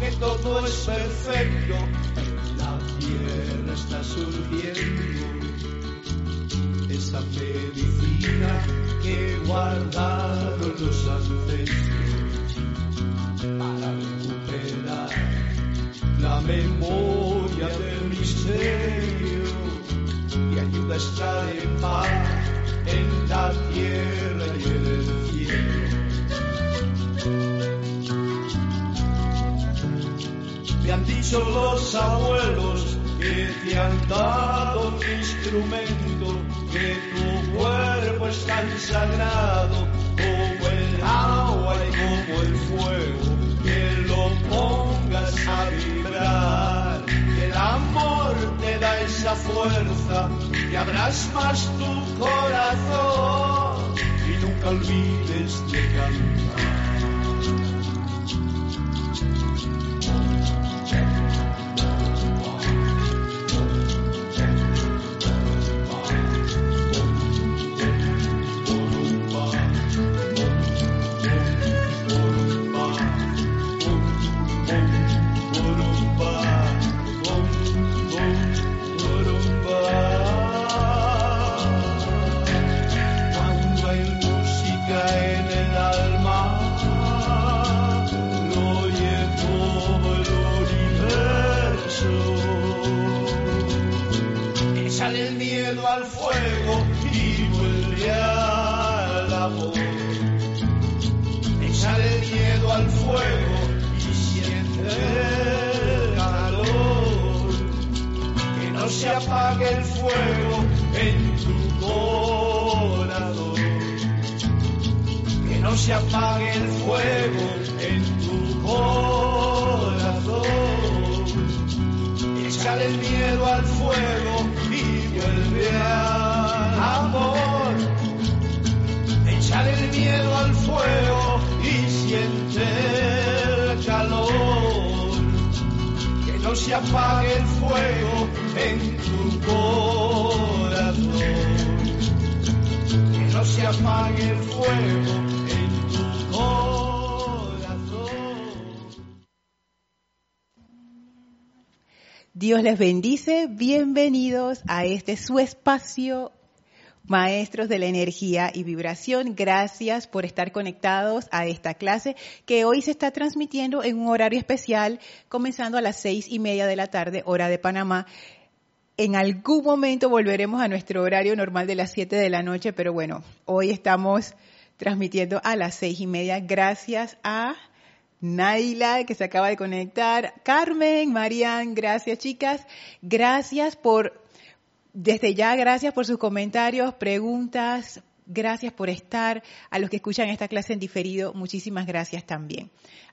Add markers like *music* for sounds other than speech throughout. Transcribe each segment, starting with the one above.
que todo es perfecto, la tierra está surgiendo. Esta medicina que guardaron los ancestros para recuperar la memoria del misterio y ayuda a estar en paz en la tierra y en el dicho los abuelos que te han dado un instrumento, que tu cuerpo es tan sagrado como el agua y como el fuego, que lo pongas a vibrar, que el amor te da esa fuerza, que abras más tu corazón y nunca olvides de cantar. Apague el fuego en tu corazón. Que no se apague el fuego en tu corazón. Échale el miedo al fuego y vuelve al amor. Échale el miedo al fuego y siente el calor. Que no se apague el fuego en tu Dios les bendice. Bienvenidos a este su espacio, maestros de la energía y vibración. Gracias por estar conectados a esta clase que hoy se está transmitiendo en un horario especial, comenzando a las seis y media de la tarde, hora de Panamá. En algún momento volveremos a nuestro horario normal de las siete de la noche, pero bueno, hoy estamos transmitiendo a las seis y media. Gracias a Naila, que se acaba de conectar. Carmen, Marian, gracias chicas. Gracias por, desde ya, gracias por sus comentarios, preguntas. Gracias por estar. A los que escuchan esta clase en diferido, muchísimas gracias también.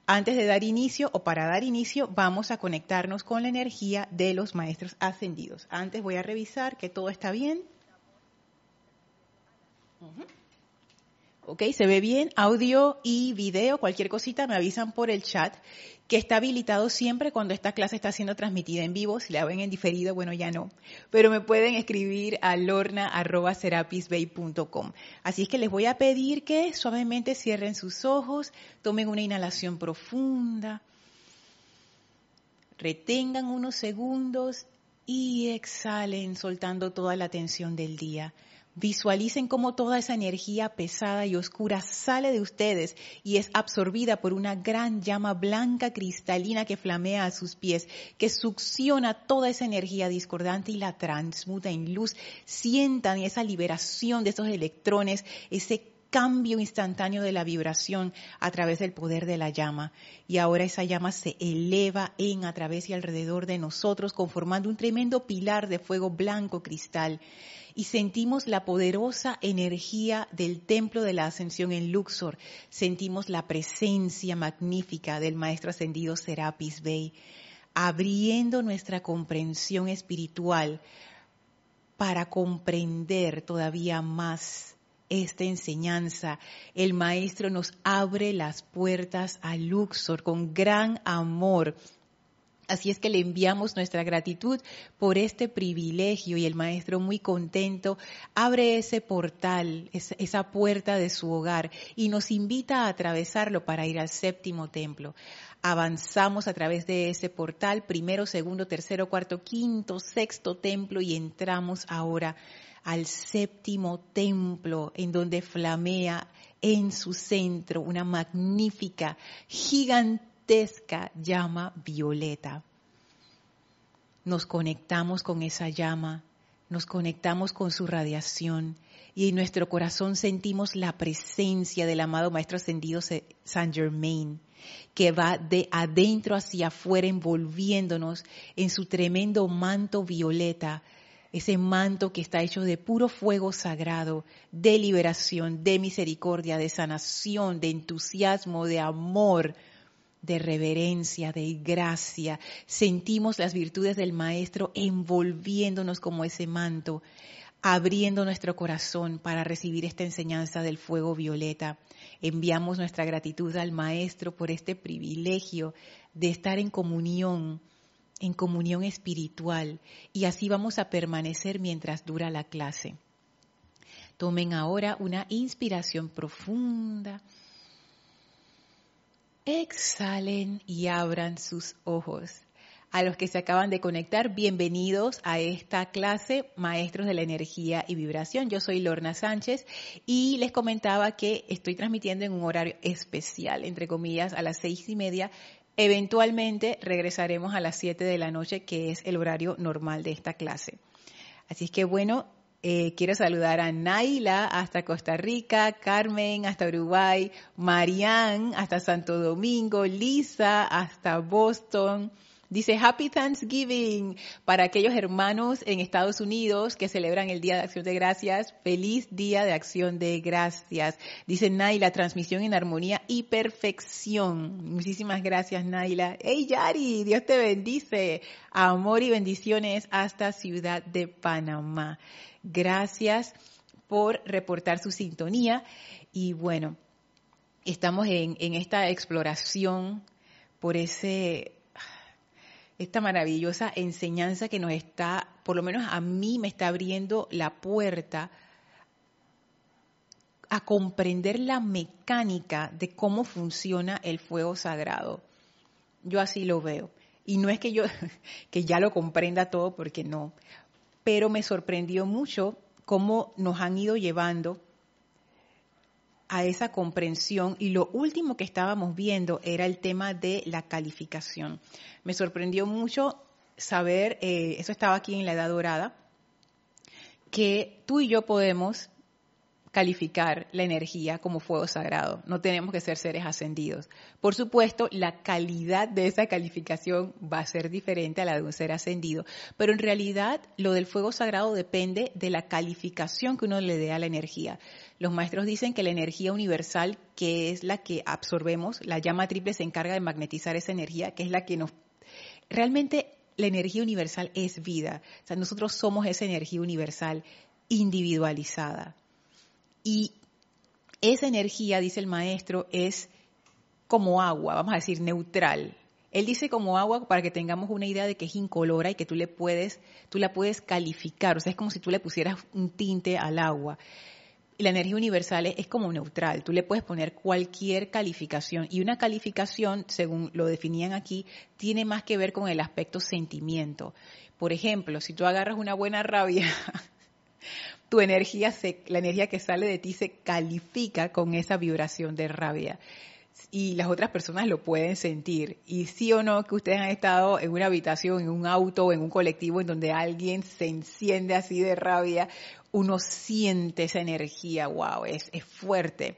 Antes de dar inicio o para dar inicio, vamos a conectarnos con la energía de los maestros ascendidos. Antes voy a revisar que todo está bien. Ok, se ve bien, audio y video, cualquier cosita me avisan por el chat, que está habilitado siempre cuando esta clase está siendo transmitida en vivo. Si la ven en diferido, bueno, ya no. Pero me pueden escribir a lorna.serapisbay.com. Así es que les voy a pedir que suavemente cierren sus ojos, tomen una inhalación profunda, retengan unos segundos y exhalen soltando toda la tensión del día. Visualicen cómo toda esa energía pesada y oscura sale de ustedes y es absorbida por una gran llama blanca cristalina que flamea a sus pies, que succiona toda esa energía discordante y la transmuta en luz. Sientan esa liberación de esos electrones, ese cambio instantáneo de la vibración a través del poder de la llama. Y ahora esa llama se eleva en, a través y alrededor de nosotros, conformando un tremendo pilar de fuego blanco cristal y sentimos la poderosa energía del templo de la ascensión en Luxor. Sentimos la presencia magnífica del maestro ascendido Serapis Bey, abriendo nuestra comprensión espiritual para comprender todavía más esta enseñanza. El maestro nos abre las puertas a Luxor con gran amor Así es que le enviamos nuestra gratitud por este privilegio y el maestro muy contento abre ese portal, esa puerta de su hogar y nos invita a atravesarlo para ir al séptimo templo. avanzamos a través de ese portal, primero, segundo, tercero, cuarto, quinto, sexto templo y entramos ahora al séptimo templo en donde flamea en su centro una magnífica, gigantesca llama violeta. Nos conectamos con esa llama, nos conectamos con su radiación y en nuestro corazón sentimos la presencia del amado Maestro Ascendido Saint Germain que va de adentro hacia afuera envolviéndonos en su tremendo manto violeta, ese manto que está hecho de puro fuego sagrado, de liberación, de misericordia, de sanación, de entusiasmo, de amor, de reverencia, de gracia. Sentimos las virtudes del Maestro envolviéndonos como ese manto, abriendo nuestro corazón para recibir esta enseñanza del fuego violeta. Enviamos nuestra gratitud al Maestro por este privilegio de estar en comunión, en comunión espiritual, y así vamos a permanecer mientras dura la clase. Tomen ahora una inspiración profunda. Exhalen y abran sus ojos. A los que se acaban de conectar, bienvenidos a esta clase Maestros de la Energía y Vibración. Yo soy Lorna Sánchez y les comentaba que estoy transmitiendo en un horario especial, entre comillas, a las seis y media. Eventualmente regresaremos a las siete de la noche, que es el horario normal de esta clase. Así es que bueno, eh, quiero saludar a Naila hasta Costa Rica, Carmen hasta Uruguay, Marianne hasta Santo Domingo, Lisa hasta Boston. Dice Happy Thanksgiving para aquellos hermanos en Estados Unidos que celebran el Día de Acción de Gracias. Feliz Día de Acción de Gracias. Dice Naila, transmisión en armonía y perfección. Muchísimas gracias, Naila. Hey, Yari, Dios te bendice. Amor y bendiciones hasta Ciudad de Panamá. Gracias por reportar su sintonía. Y bueno, estamos en, en esta exploración por ese esta maravillosa enseñanza que nos está, por lo menos a mí me está abriendo la puerta a comprender la mecánica de cómo funciona el fuego sagrado. Yo así lo veo. Y no es que yo *laughs* que ya lo comprenda todo porque no, pero me sorprendió mucho cómo nos han ido llevando a esa comprensión y lo último que estábamos viendo era el tema de la calificación. Me sorprendió mucho saber, eh, eso estaba aquí en la Edad Dorada, que tú y yo podemos calificar la energía como fuego sagrado. No tenemos que ser seres ascendidos. Por supuesto, la calidad de esa calificación va a ser diferente a la de un ser ascendido, pero en realidad lo del fuego sagrado depende de la calificación que uno le dé a la energía. Los maestros dicen que la energía universal, que es la que absorbemos, la llama triple se encarga de magnetizar esa energía, que es la que nos... Realmente la energía universal es vida. O sea, nosotros somos esa energía universal individualizada. Y esa energía, dice el maestro, es como agua, vamos a decir, neutral. Él dice como agua para que tengamos una idea de que es incolora y que tú le puedes, tú la puedes calificar, o sea, es como si tú le pusieras un tinte al agua. La energía universal es como neutral, tú le puedes poner cualquier calificación y una calificación, según lo definían aquí, tiene más que ver con el aspecto sentimiento. Por ejemplo, si tú agarras una buena rabia, *laughs* tu energía, se, la energía que sale de ti se califica con esa vibración de rabia. Y las otras personas lo pueden sentir. Y sí o no que ustedes han estado en una habitación, en un auto o en un colectivo en donde alguien se enciende así de rabia, uno siente esa energía, wow, es, es fuerte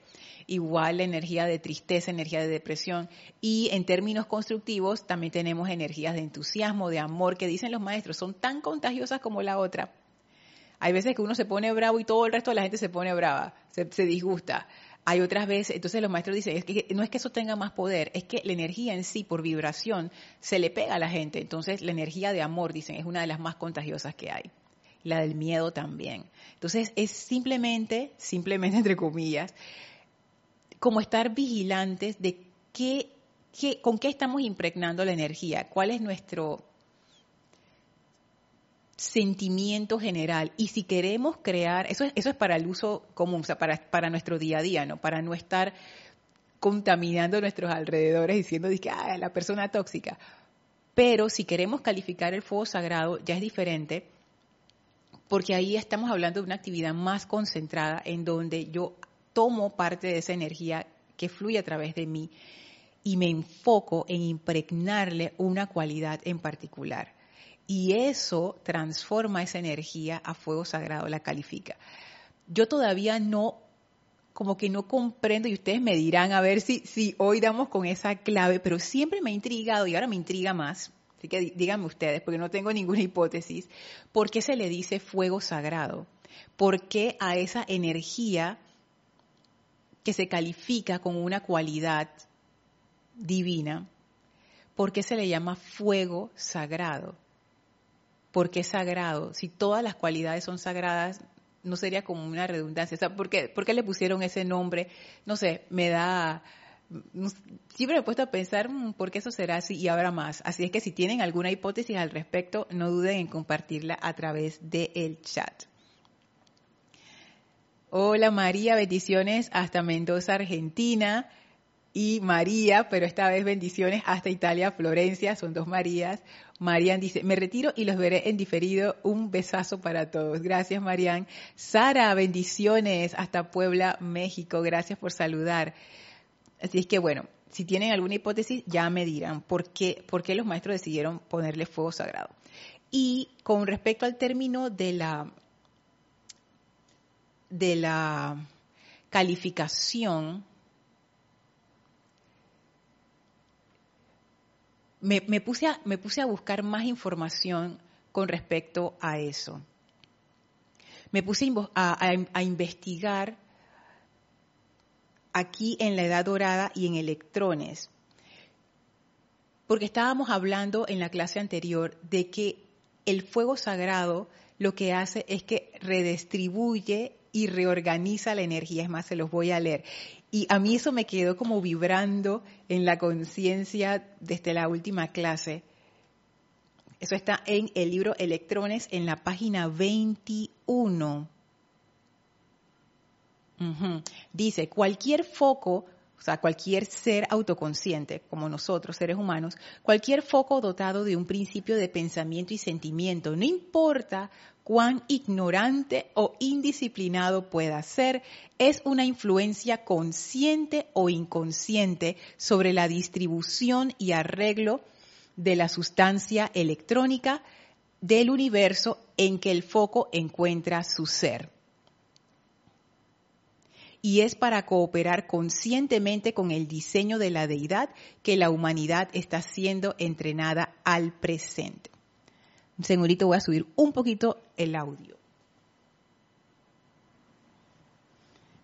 igual la energía de tristeza, energía de depresión. Y en términos constructivos también tenemos energías de entusiasmo, de amor, que dicen los maestros, son tan contagiosas como la otra. Hay veces que uno se pone bravo y todo el resto de la gente se pone brava, se, disgusta. Hay otras veces, entonces los maestros dicen, es que no es que eso tenga más poder, es que la energía en sí, por vibración, se le pega a la gente. Entonces la energía de amor, dicen, es una de las más contagiosas que hay. La del miedo también. Entonces es simplemente, simplemente entre comillas, como estar vigilantes de qué, qué, con qué estamos impregnando la energía, cuál es nuestro, sentimiento general. Y si queremos crear, eso es, eso es para el uso común, o sea, para, para nuestro día a día, ¿no? Para no estar contaminando nuestros alrededores diciendo que ah, la persona tóxica. Pero si queremos calificar el fuego sagrado ya es diferente porque ahí estamos hablando de una actividad más concentrada en donde yo tomo parte de esa energía que fluye a través de mí y me enfoco en impregnarle una cualidad en particular. Y eso transforma esa energía a fuego sagrado, la califica. Yo todavía no, como que no comprendo, y ustedes me dirán a ver si, si hoy damos con esa clave, pero siempre me ha intrigado y ahora me intriga más. Así que díganme ustedes, porque no tengo *laughs* ninguna hipótesis, ¿por qué se le dice fuego sagrado? ¿Por qué a esa energía que se califica con una cualidad divina, ¿por qué se le llama fuego sagrado? ¿Por qué siempre Si todas las cualidades son sagradas, no sería como una redundancia. O ¿por, qué, le pusieron ese nombre? No sé, me da... Siempre he puesto a pensar mm, por qué eso será así y ahora más. Así es que si tienen alguna hipótesis al respecto, no duden en compartirla a través del chat. Hola María, bendiciones hasta Mendoza, Argentina. Y María, pero esta vez bendiciones hasta Italia, Florencia, son dos Marías. Marian dice, me retiro y los veré en diferido. Un besazo para todos. Gracias, Marian. Sara, bendiciones hasta Puebla, México. Gracias por saludar. Así es que bueno, si tienen alguna hipótesis, ya me dirán por qué, por qué los maestros decidieron ponerle fuego sagrado. Y con respecto al término de la, de la calificación, me, puse a, me puse a buscar más información con respecto a eso. Me puse a, investigar aquí en la Edad Dorada y en electrones, porque estábamos hablando en la clase anterior de que el fuego sagrado lo que hace es que redistribuye y reorganiza la energía. Es más, se los voy a leer. Y a mí eso me quedó como vibrando en la conciencia desde la última clase. Eso está en el libro Electrones en la página 21. Dice, cualquier foco, o sea, cualquier ser autoconsciente, como nosotros, seres humanos, cualquier foco dotado de un principio de pensamiento y sentimiento, no importa cuán ignorante o indisciplinado pueda ser, es una influencia consciente o inconsciente sobre la distribución y arreglo de la sustancia electrónica del universo en que el foco encuentra su ser. Y es para cooperar conscientemente con el diseño de la deidad que la humanidad está siendo entrenada al presente. Segurito voy a subir un poquito el audio.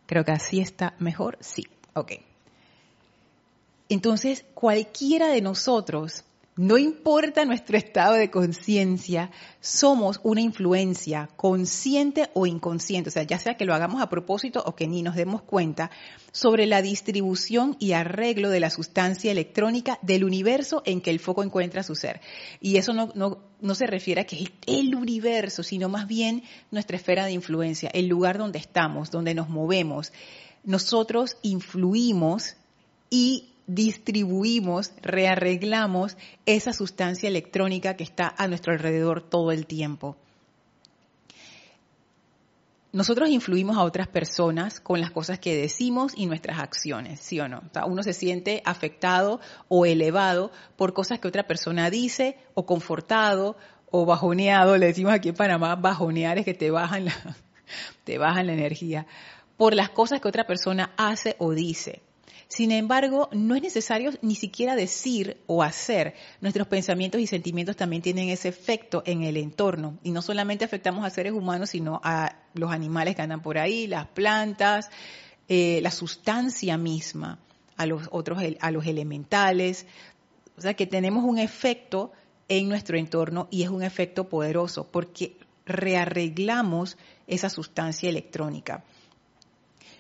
Creo que así está mejor. Sí, ok. Entonces, cualquiera de nosotros no importa nuestro estado de conciencia, somos una influencia consciente o inconsciente, o sea, ya sea que lo hagamos a propósito o que ni nos demos cuenta, sobre la distribución y arreglo de la sustancia electrónica del universo en que el foco encuentra su ser. Y eso no, no se refiere a que es el universo, sino más bien nuestra esfera de influencia, el lugar donde estamos, donde nos movemos. Nosotros influimos y distribuimos, rearreglamos esa sustancia electrónica que está a nuestro alrededor todo el tiempo. Nosotros influimos a otras personas con las cosas que decimos y nuestras acciones, ¿sí o no? uno se siente afectado o elevado por cosas que otra persona dice o confortado o bajoneado, le decimos aquí en Panamá, bajonear es que te bajan la, *laughs* te bajan la energía, por las cosas que otra persona hace o dice. Sin embargo, no es necesario ni siquiera decir o hacer. Nuestros pensamientos y sentimientos también tienen ese efecto en el entorno. Y no solamente afectamos a seres humanos, sino a los animales que andan por ahí, las plantas, eh, la sustancia misma, a los otros, a los elementales. O sea que tenemos un efecto en nuestro entorno y es un efecto poderoso porque rearreglamos esa sustancia electrónica.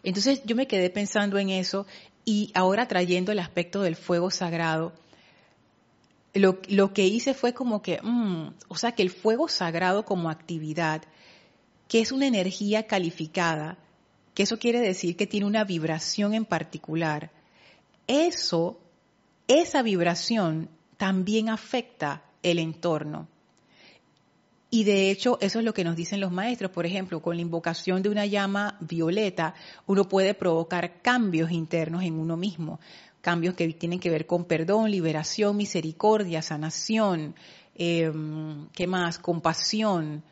Entonces yo me quedé pensando en eso y ahora trayendo el aspecto del fuego sagrado, lo, que hice fue como que, mm, o sea, que el fuego sagrado como actividad, que es una energía calificada, que eso quiere decir que tiene una vibración en particular, eso, esa vibración también afecta el entorno. Y de hecho, eso es lo que nos dicen los maestros. Por ejemplo, con la invocación de una llama violeta, uno puede provocar cambios internos en uno mismo. Cambios que tienen que ver con perdón, liberación, misericordia, sanación, em, ¿qué más? Compasión.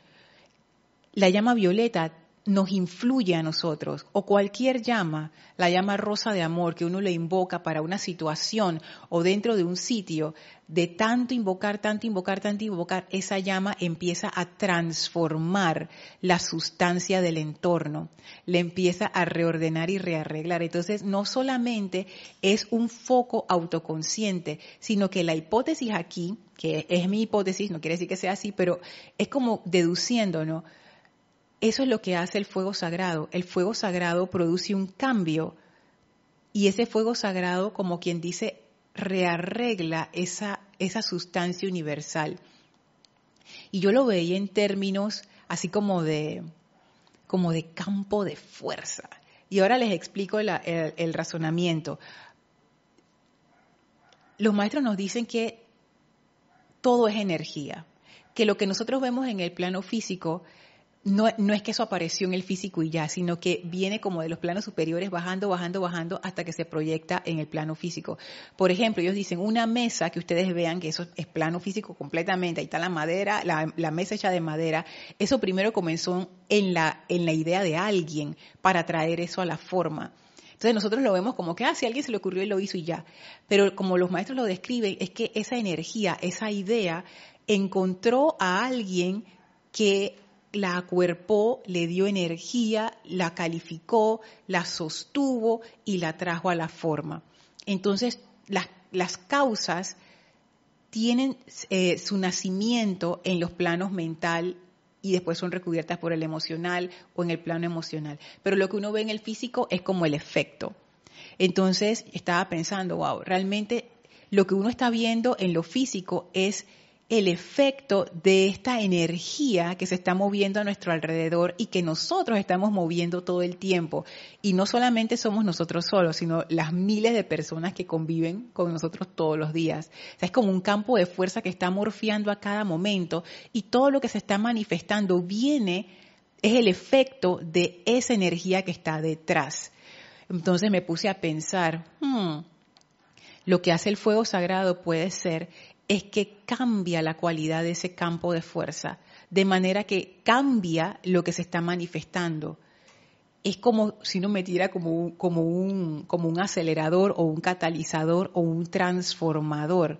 La llama violeta nos influye a nosotros, o cualquier llama, la llama rosa de amor que uno le invoca para una situación o dentro de un sitio, de tanto invocar, tanto invocar, tanto invocar, esa llama empieza a transformar la sustancia del entorno, le empieza a reordenar y rearreglar. Entonces, no solamente es un foco autoconsciente, sino que la hipótesis aquí, que es mi hipótesis, no quiere decir que sea así, pero es como deduciendo, ¿no? Eso es lo que hace el fuego sagrado. El fuego sagrado produce un cambio y ese fuego sagrado, como quien dice, rearregla esa, esa sustancia universal. Y yo lo veía en términos así como de, como de campo de fuerza. Y ahora les explico el razonamiento. Los maestros nos dicen que todo es energía, que lo que nosotros vemos en el plano físico no, no, es que eso apareció en el físico y ya, sino que viene como de los planos superiores bajando, bajando, bajando hasta que se proyecta en el plano físico. Por ejemplo, ellos dicen una mesa que ustedes vean que eso es plano físico completamente, ahí está la madera, la, la mesa hecha de madera, eso primero comenzó en la, en la idea de alguien para traer eso a la forma. Entonces nosotros lo vemos como que, ah, si alguien se le ocurrió y lo hizo y ya. Pero como los maestros lo describen, es que esa energía, esa idea, encontró a alguien que la acuerpó, le dio energía, la calificó, la sostuvo y la trajo a la forma. Entonces, las, causas tienen eh, su nacimiento en los planos mental y después son recubiertas por el emocional o en el plano emocional. Pero lo que uno ve en el físico es como el efecto. Entonces, estaba pensando, wow, realmente lo que uno está viendo en lo físico es el efecto de esta energía que se está moviendo a nuestro alrededor y que nosotros estamos moviendo todo el tiempo. Y no solamente somos nosotros solos, sino las miles de personas que conviven con nosotros todos los días. es como un campo de fuerza que está morfiando a cada momento y todo lo que se está manifestando viene, es el efecto de esa energía que está detrás. Entonces me puse a pensar, hmm, lo que hace el fuego sagrado puede ser es que cambia la cualidad de ese campo de fuerza, de manera que cambia lo que se está manifestando. Es como si uno metiera como como un, como un acelerador o un catalizador o un transformador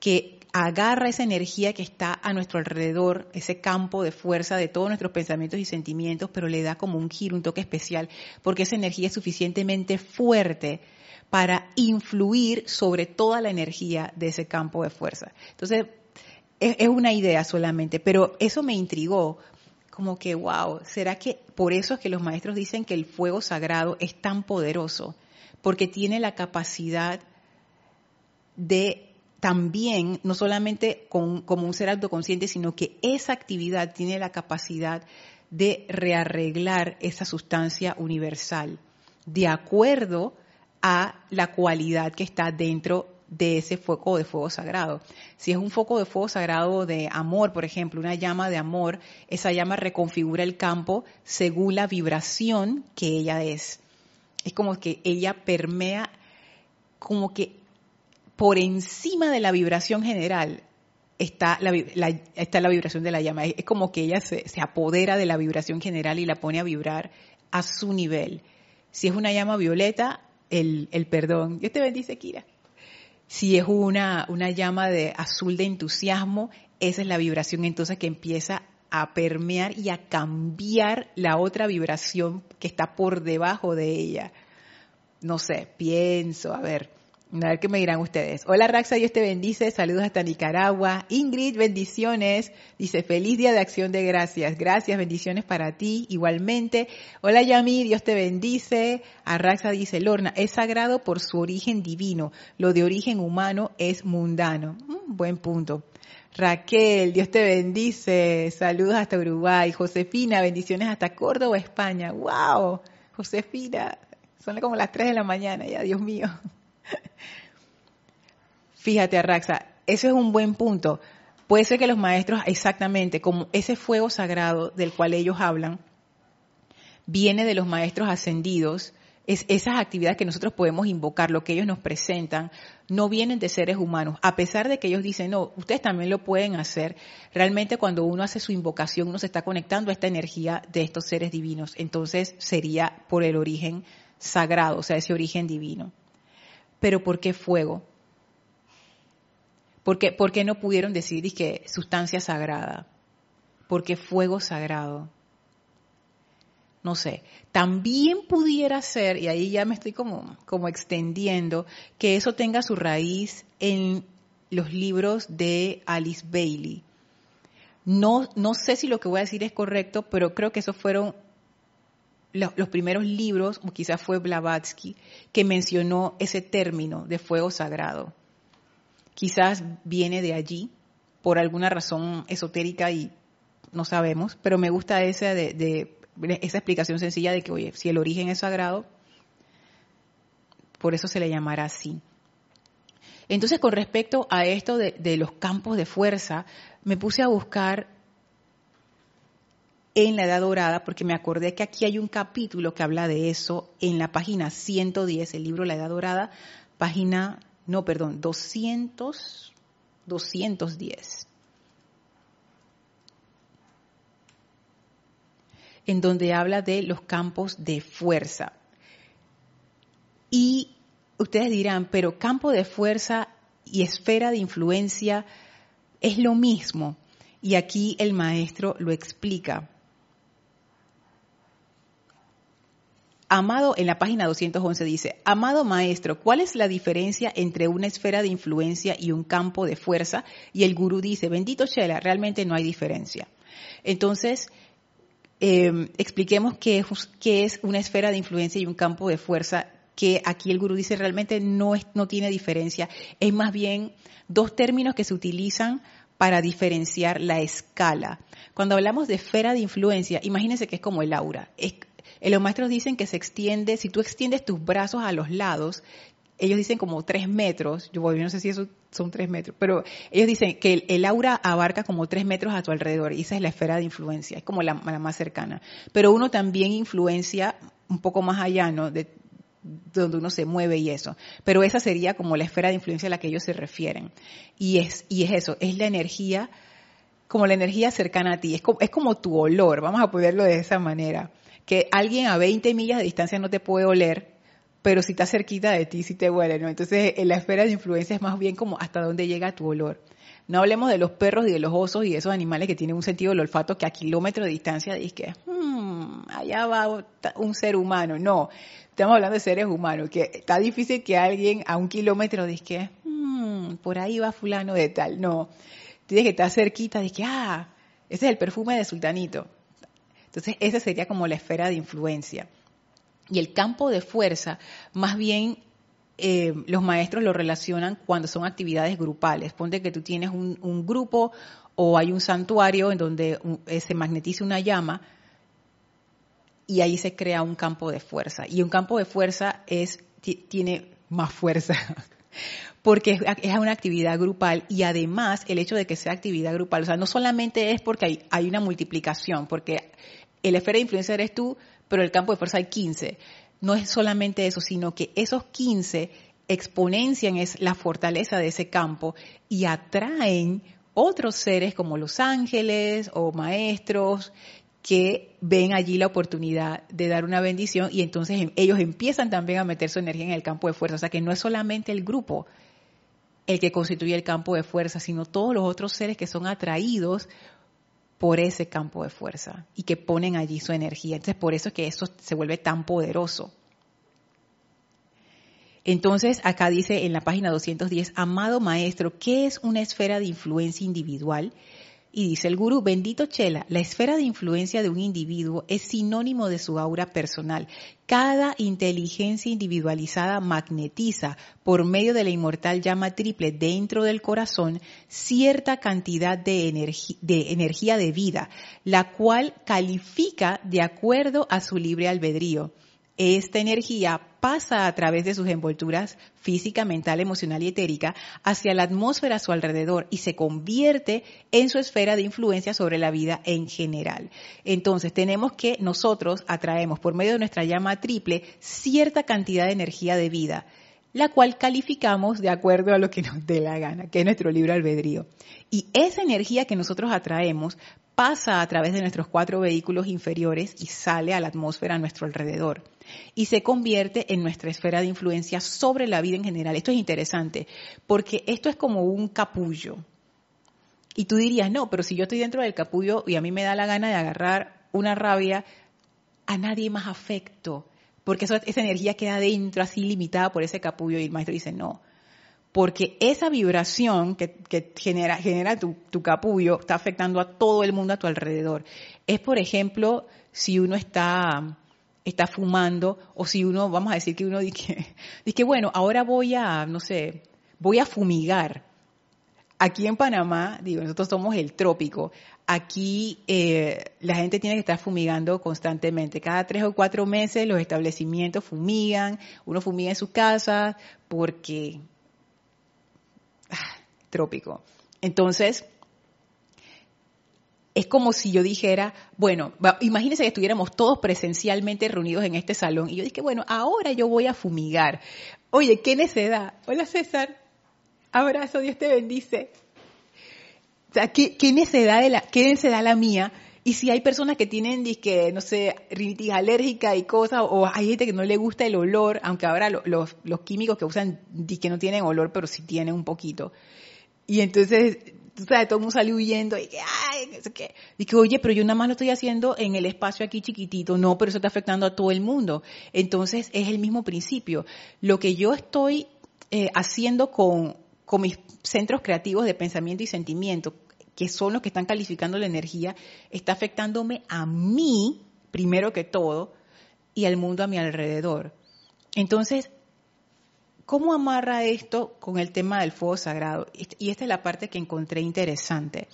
que agarra esa energía que está a nuestro alrededor, ese campo de fuerza de todos nuestros pensamientos y sentimientos, pero le da como un giro, un toque especial, porque esa energía es suficientemente fuerte para influir sobre toda la energía de ese campo de fuerza. Entonces, es, una idea solamente, pero eso me intrigó, como que, wow, ¿será que por eso es que los maestros dicen que el fuego sagrado es tan poderoso? Porque tiene la capacidad de también, no solamente como un ser autoconsciente, sino que esa actividad tiene la capacidad de rearreglar esa sustancia universal, de acuerdo a la cualidad que está dentro de ese foco de fuego sagrado. Si es un foco de fuego sagrado de amor, por ejemplo, una llama de amor, esa llama reconfigura el campo según la vibración que ella es. Es como que ella permea, como que por encima de la vibración general está la, está la vibración de la llama. Es, como que ella se, se apodera de la vibración general y la pone a vibrar a su nivel. Si es una llama violeta, el, perdón. Dios te bendice, Kira. Si es una, una llama de azul de entusiasmo, esa es la vibración entonces que empieza a permear y a cambiar la otra vibración que está por debajo de ella. No sé, pienso, a ver, a ver qué me dirán ustedes. Hola Raxa, Dios te bendice. Saludos hasta Nicaragua. Ingrid, bendiciones. Dice, feliz día de acción de gracias. Gracias, bendiciones para ti igualmente. Hola Yami, Dios te bendice. A Raxa dice, Lorna, es sagrado por su origen divino. Lo de origen humano es mundano. Mm, buen punto. Raquel, Dios te bendice. Saludos hasta Uruguay. Josefina, bendiciones hasta Córdoba, España. ¡Wow! Josefina, son como las 3 de la mañana ya, Dios mío. *laughs* Fíjate, Arraxa, ese es un buen punto. Puede ser que los maestros, exactamente, como ese fuego sagrado del cual ellos hablan, viene de los maestros ascendidos, es esas actividades que nosotros podemos invocar, lo que ellos nos presentan, no vienen de seres humanos. A pesar de que ellos dicen, no, ustedes también lo pueden hacer, realmente cuando uno hace su invocación, uno se está conectando a esta energía de estos seres divinos. Entonces sería por el origen sagrado, o sea, ese origen divino. Pero ¿por qué fuego? ¿Por qué, por qué no pudieron decir que sustancia sagrada? ¿Por qué fuego sagrado? no sé, también pudiera ser, y ahí ya me estoy como, como extendiendo, que eso tenga su raíz en los libros de Alice Bailey. No, no sé si lo que voy a decir es correcto, pero creo que esos fueron los, primeros libros, o quizás fue Blavatsky, que mencionó ese término de fuego sagrado. Quizás viene de allí, por alguna razón esotérica y no sabemos, pero me gusta esa de esa explicación sencilla de que, oye, si el origen es sagrado, por eso se le llamará así. Entonces, con respecto a esto de, los campos de fuerza, me puse a buscar en la Edad Dorada, porque me acordé que aquí hay un capítulo que habla de eso en la página 110, el libro La Edad Dorada, página, no, perdón, 200, 210. en donde habla de los campos de fuerza. Y ustedes dirán, pero campo de fuerza y esfera de influencia es lo mismo. Y aquí el maestro lo explica. Amado, en la página 211 dice, Amado maestro, ¿cuál es la diferencia entre una esfera de influencia y un campo de fuerza? Y el gurú dice, bendito Shela, realmente no hay diferencia. Entonces, eh, expliquemos qué es, una esfera de influencia y un campo de fuerza que aquí el gurú dice realmente no, no tiene diferencia. Es más bien dos términos que se utilizan para diferenciar la escala. Cuando hablamos de esfera de influencia, imagínense que es como el aura. Es, eh, los maestros dicen que se extiende, si tú extiendes tus brazos a los lados, ellos dicen como tres metros, yo, no sé si eso son tres metros, pero ellos dicen que el, aura abarca como tres metros a tu alrededor y esa es la esfera de influencia, es como la, más cercana. Pero uno también influencia un poco más allá, ¿no? De, donde uno se mueve y eso. Pero esa sería como la esfera de influencia a la que ellos se refieren. Y es, y es eso, es la energía, como la energía cercana a ti, es como, es como tu olor, vamos a ponerlo de esa manera. Que alguien a 20 millas de distancia no te puede oler, pero si está cerquita de ti, si te huele, ¿no? Entonces, en la esfera de influencia es más bien como hasta dónde llega tu olor. No hablemos de los perros y de los osos y de esos animales que tienen un sentido del olfato que a kilómetros de distancia dice que hmm, allá va un ser humano. No, estamos hablando de seres humanos, que está difícil que alguien a un kilómetro diga hmm, por ahí va fulano de tal. No, tienes que estar cerquita, dice que ah, ese es el perfume de sultanito. Entonces, esa sería como la esfera de influencia. Y el campo de fuerza, más bien eh, los maestros lo relacionan cuando son actividades grupales. Ponte que tú tienes un, grupo o hay un santuario en donde eh, se magnetiza una llama y ahí se crea un campo de fuerza. Y un campo de fuerza es, tiene más fuerza *laughs* porque es, una actividad grupal y además el hecho de que sea actividad grupal, o sea, no solamente es porque hay, hay una multiplicación, porque el esfera de influencia eres tú, pero el campo de fuerza hay 15. No es solamente eso, sino que esos 15 exponencian es la fortaleza de ese campo y atraen otros seres como los ángeles o maestros que ven allí la oportunidad de dar una bendición y entonces em, ellos empiezan también a meter su energía en el campo de fuerza. O sea que no es solamente el grupo el que constituye el campo de fuerza, sino todos los otros seres que son atraídos por ese campo de fuerza y que ponen allí su energía. Entonces, por eso es que eso se vuelve tan poderoso. Entonces, acá dice en la página 210, amado maestro, ¿qué es una esfera de influencia individual? Y dice el gurú, bendito Chela, la esfera de influencia de un individuo es sinónimo de su aura personal. Cada inteligencia individualizada magnetiza por medio de la inmortal llama triple dentro del corazón cierta cantidad de, de energía de vida, la cual califica de acuerdo a su libre albedrío. Esta energía pasa a través de sus envolturas física, mental, emocional y etérica hacia la atmósfera a su alrededor y se convierte en su esfera de influencia sobre la vida en general. Entonces tenemos que nosotros atraemos por medio de nuestra llama triple cierta cantidad de energía de vida la cual calificamos de acuerdo a lo que nos dé la gana, que es nuestro libre albedrío. Y esa energía que nosotros atraemos pasa a través de nuestros cuatro vehículos inferiores y sale a la atmósfera a nuestro alrededor y se convierte en nuestra esfera de influencia sobre la vida en general. Esto es interesante porque esto es como un capullo. Y tú dirías, no, pero si yo estoy dentro del capullo y a mí me da la gana de agarrar una rabia, a nadie más afecto porque esa energía queda dentro, así limitada por ese capullo, y el maestro dice, no, porque esa vibración que, genera, genera tu, capullo está afectando a todo el mundo a tu alrededor. Es, por ejemplo, si uno está, está fumando, o si uno, vamos a decir que uno dice, *laughs* dice, bueno, ahora voy a, no sé, voy a fumigar. Aquí en Panamá, digo, nosotros somos el trópico. Aquí eh, la gente tiene que estar fumigando constantemente. Cada tres o cuatro meses los establecimientos fumigan, uno fumiga en su casa porque ah, trópico. Entonces, es como si yo dijera, bueno, imagínense que estuviéramos todos presencialmente reunidos en este salón y yo dije, bueno, ahora yo voy a fumigar. Oye, ¿qué necedad? Hola César, abrazo, Dios te bendice sea, ¿qué, qué necesidad de la, qué la mía? Y si hay personas que tienen, que no sé, rinitis alérgica y cosas, o hay gente que no le gusta el olor, aunque ahora los, los químicos que usan, que no tienen olor, pero sí tienen un poquito. Y entonces, tú sabes, todo el mundo sale huyendo y que, ay, no sé qué. Dije, oye, pero yo nada más lo estoy haciendo en el espacio aquí chiquitito. No, pero eso está afectando a todo el mundo. Entonces, es el mismo principio. Lo que yo estoy eh, haciendo con, con mis centros creativos de pensamiento y sentimiento, que son los que están calificando la energía, está afectándome a mí, primero que todo, y al mundo a mi alrededor. Entonces, ¿cómo amarra esto con el tema del fuego sagrado? Y esta es la parte que encontré interesante.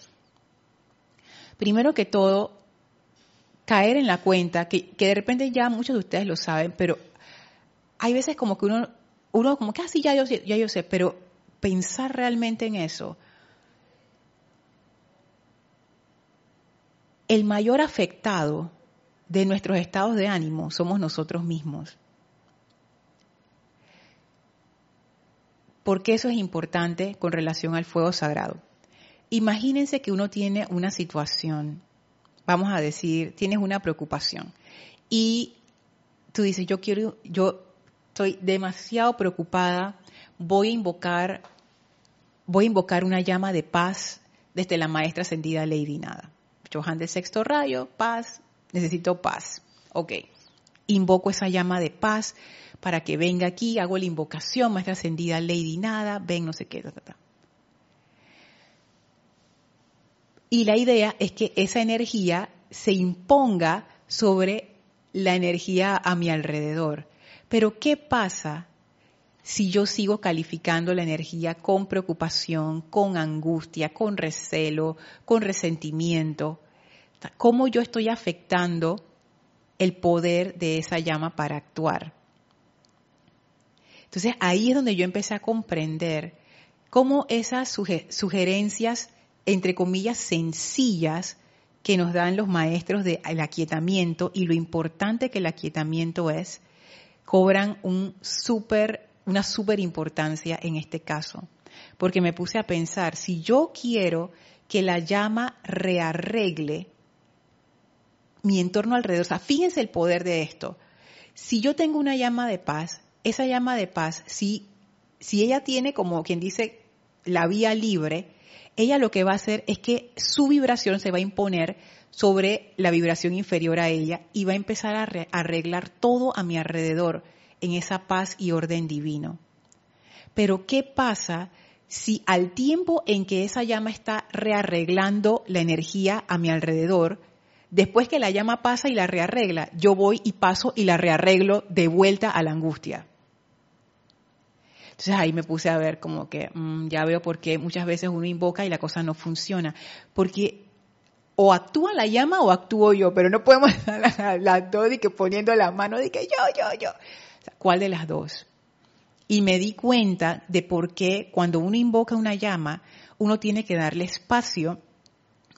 Primero que todo, caer en la cuenta, que, de repente ya muchos de ustedes lo saben, pero hay veces como que uno, uno como que así ah, ya yo, ya yo sé, pero pensar realmente en eso, el mayor afectado de nuestros estados de ánimo somos nosotros mismos. ¿Por qué eso es importante con relación al fuego sagrado? Imagínense que uno tiene una situación, vamos a decir, tienes una preocupación y tú dices, yo quiero, yo estoy demasiado preocupada, voy a invocar, voy a invocar una llama de paz desde la maestra ascendida Lady Nada. Johan de sexto rayo, paz, necesito paz. Ok, invoco esa llama de paz para que venga aquí, hago la invocación, maestra ascendida, lady nada, ven, no sé qué, Y la idea es que esa energía se imponga sobre la energía a mi alrededor. Pero ¿qué pasa si yo sigo calificando la energía con preocupación, con angustia, con recelo, con resentimiento, cómo yo estoy afectando el poder de esa llama para actuar. Entonces ahí es donde yo empecé a comprender cómo esas sugerencias, entre comillas, sencillas que nos dan los maestros del aquietamiento y lo importante que el aquietamiento es, cobran un super una súper importancia en este caso, porque me puse a pensar, si yo quiero que la llama rearregle mi entorno alrededor, o sea, fíjense el poder de esto, si yo tengo una llama de paz, esa llama de paz, si, si ella tiene como quien dice la vía libre, ella lo que va a hacer es que su vibración se va a imponer sobre la vibración inferior a ella y va a empezar a arreglar todo a mi alrededor en esa paz y orden divino. Pero ¿qué pasa si al tiempo en que esa llama está rearreglando la energía a mi alrededor, después que la llama pasa y la rearregla, yo voy y paso y la rearreglo de vuelta a la angustia? Entonces ahí me puse a ver como que mm, ya veo por qué muchas veces uno invoca y la cosa no funciona. Porque o actúa la llama o actúo yo, pero no podemos *laughs* las dos y que poniendo la mano de que yo, yo, yo. ¿Cuál de las dos? Y me di cuenta de por qué cuando uno invoca una llama, uno tiene que darle espacio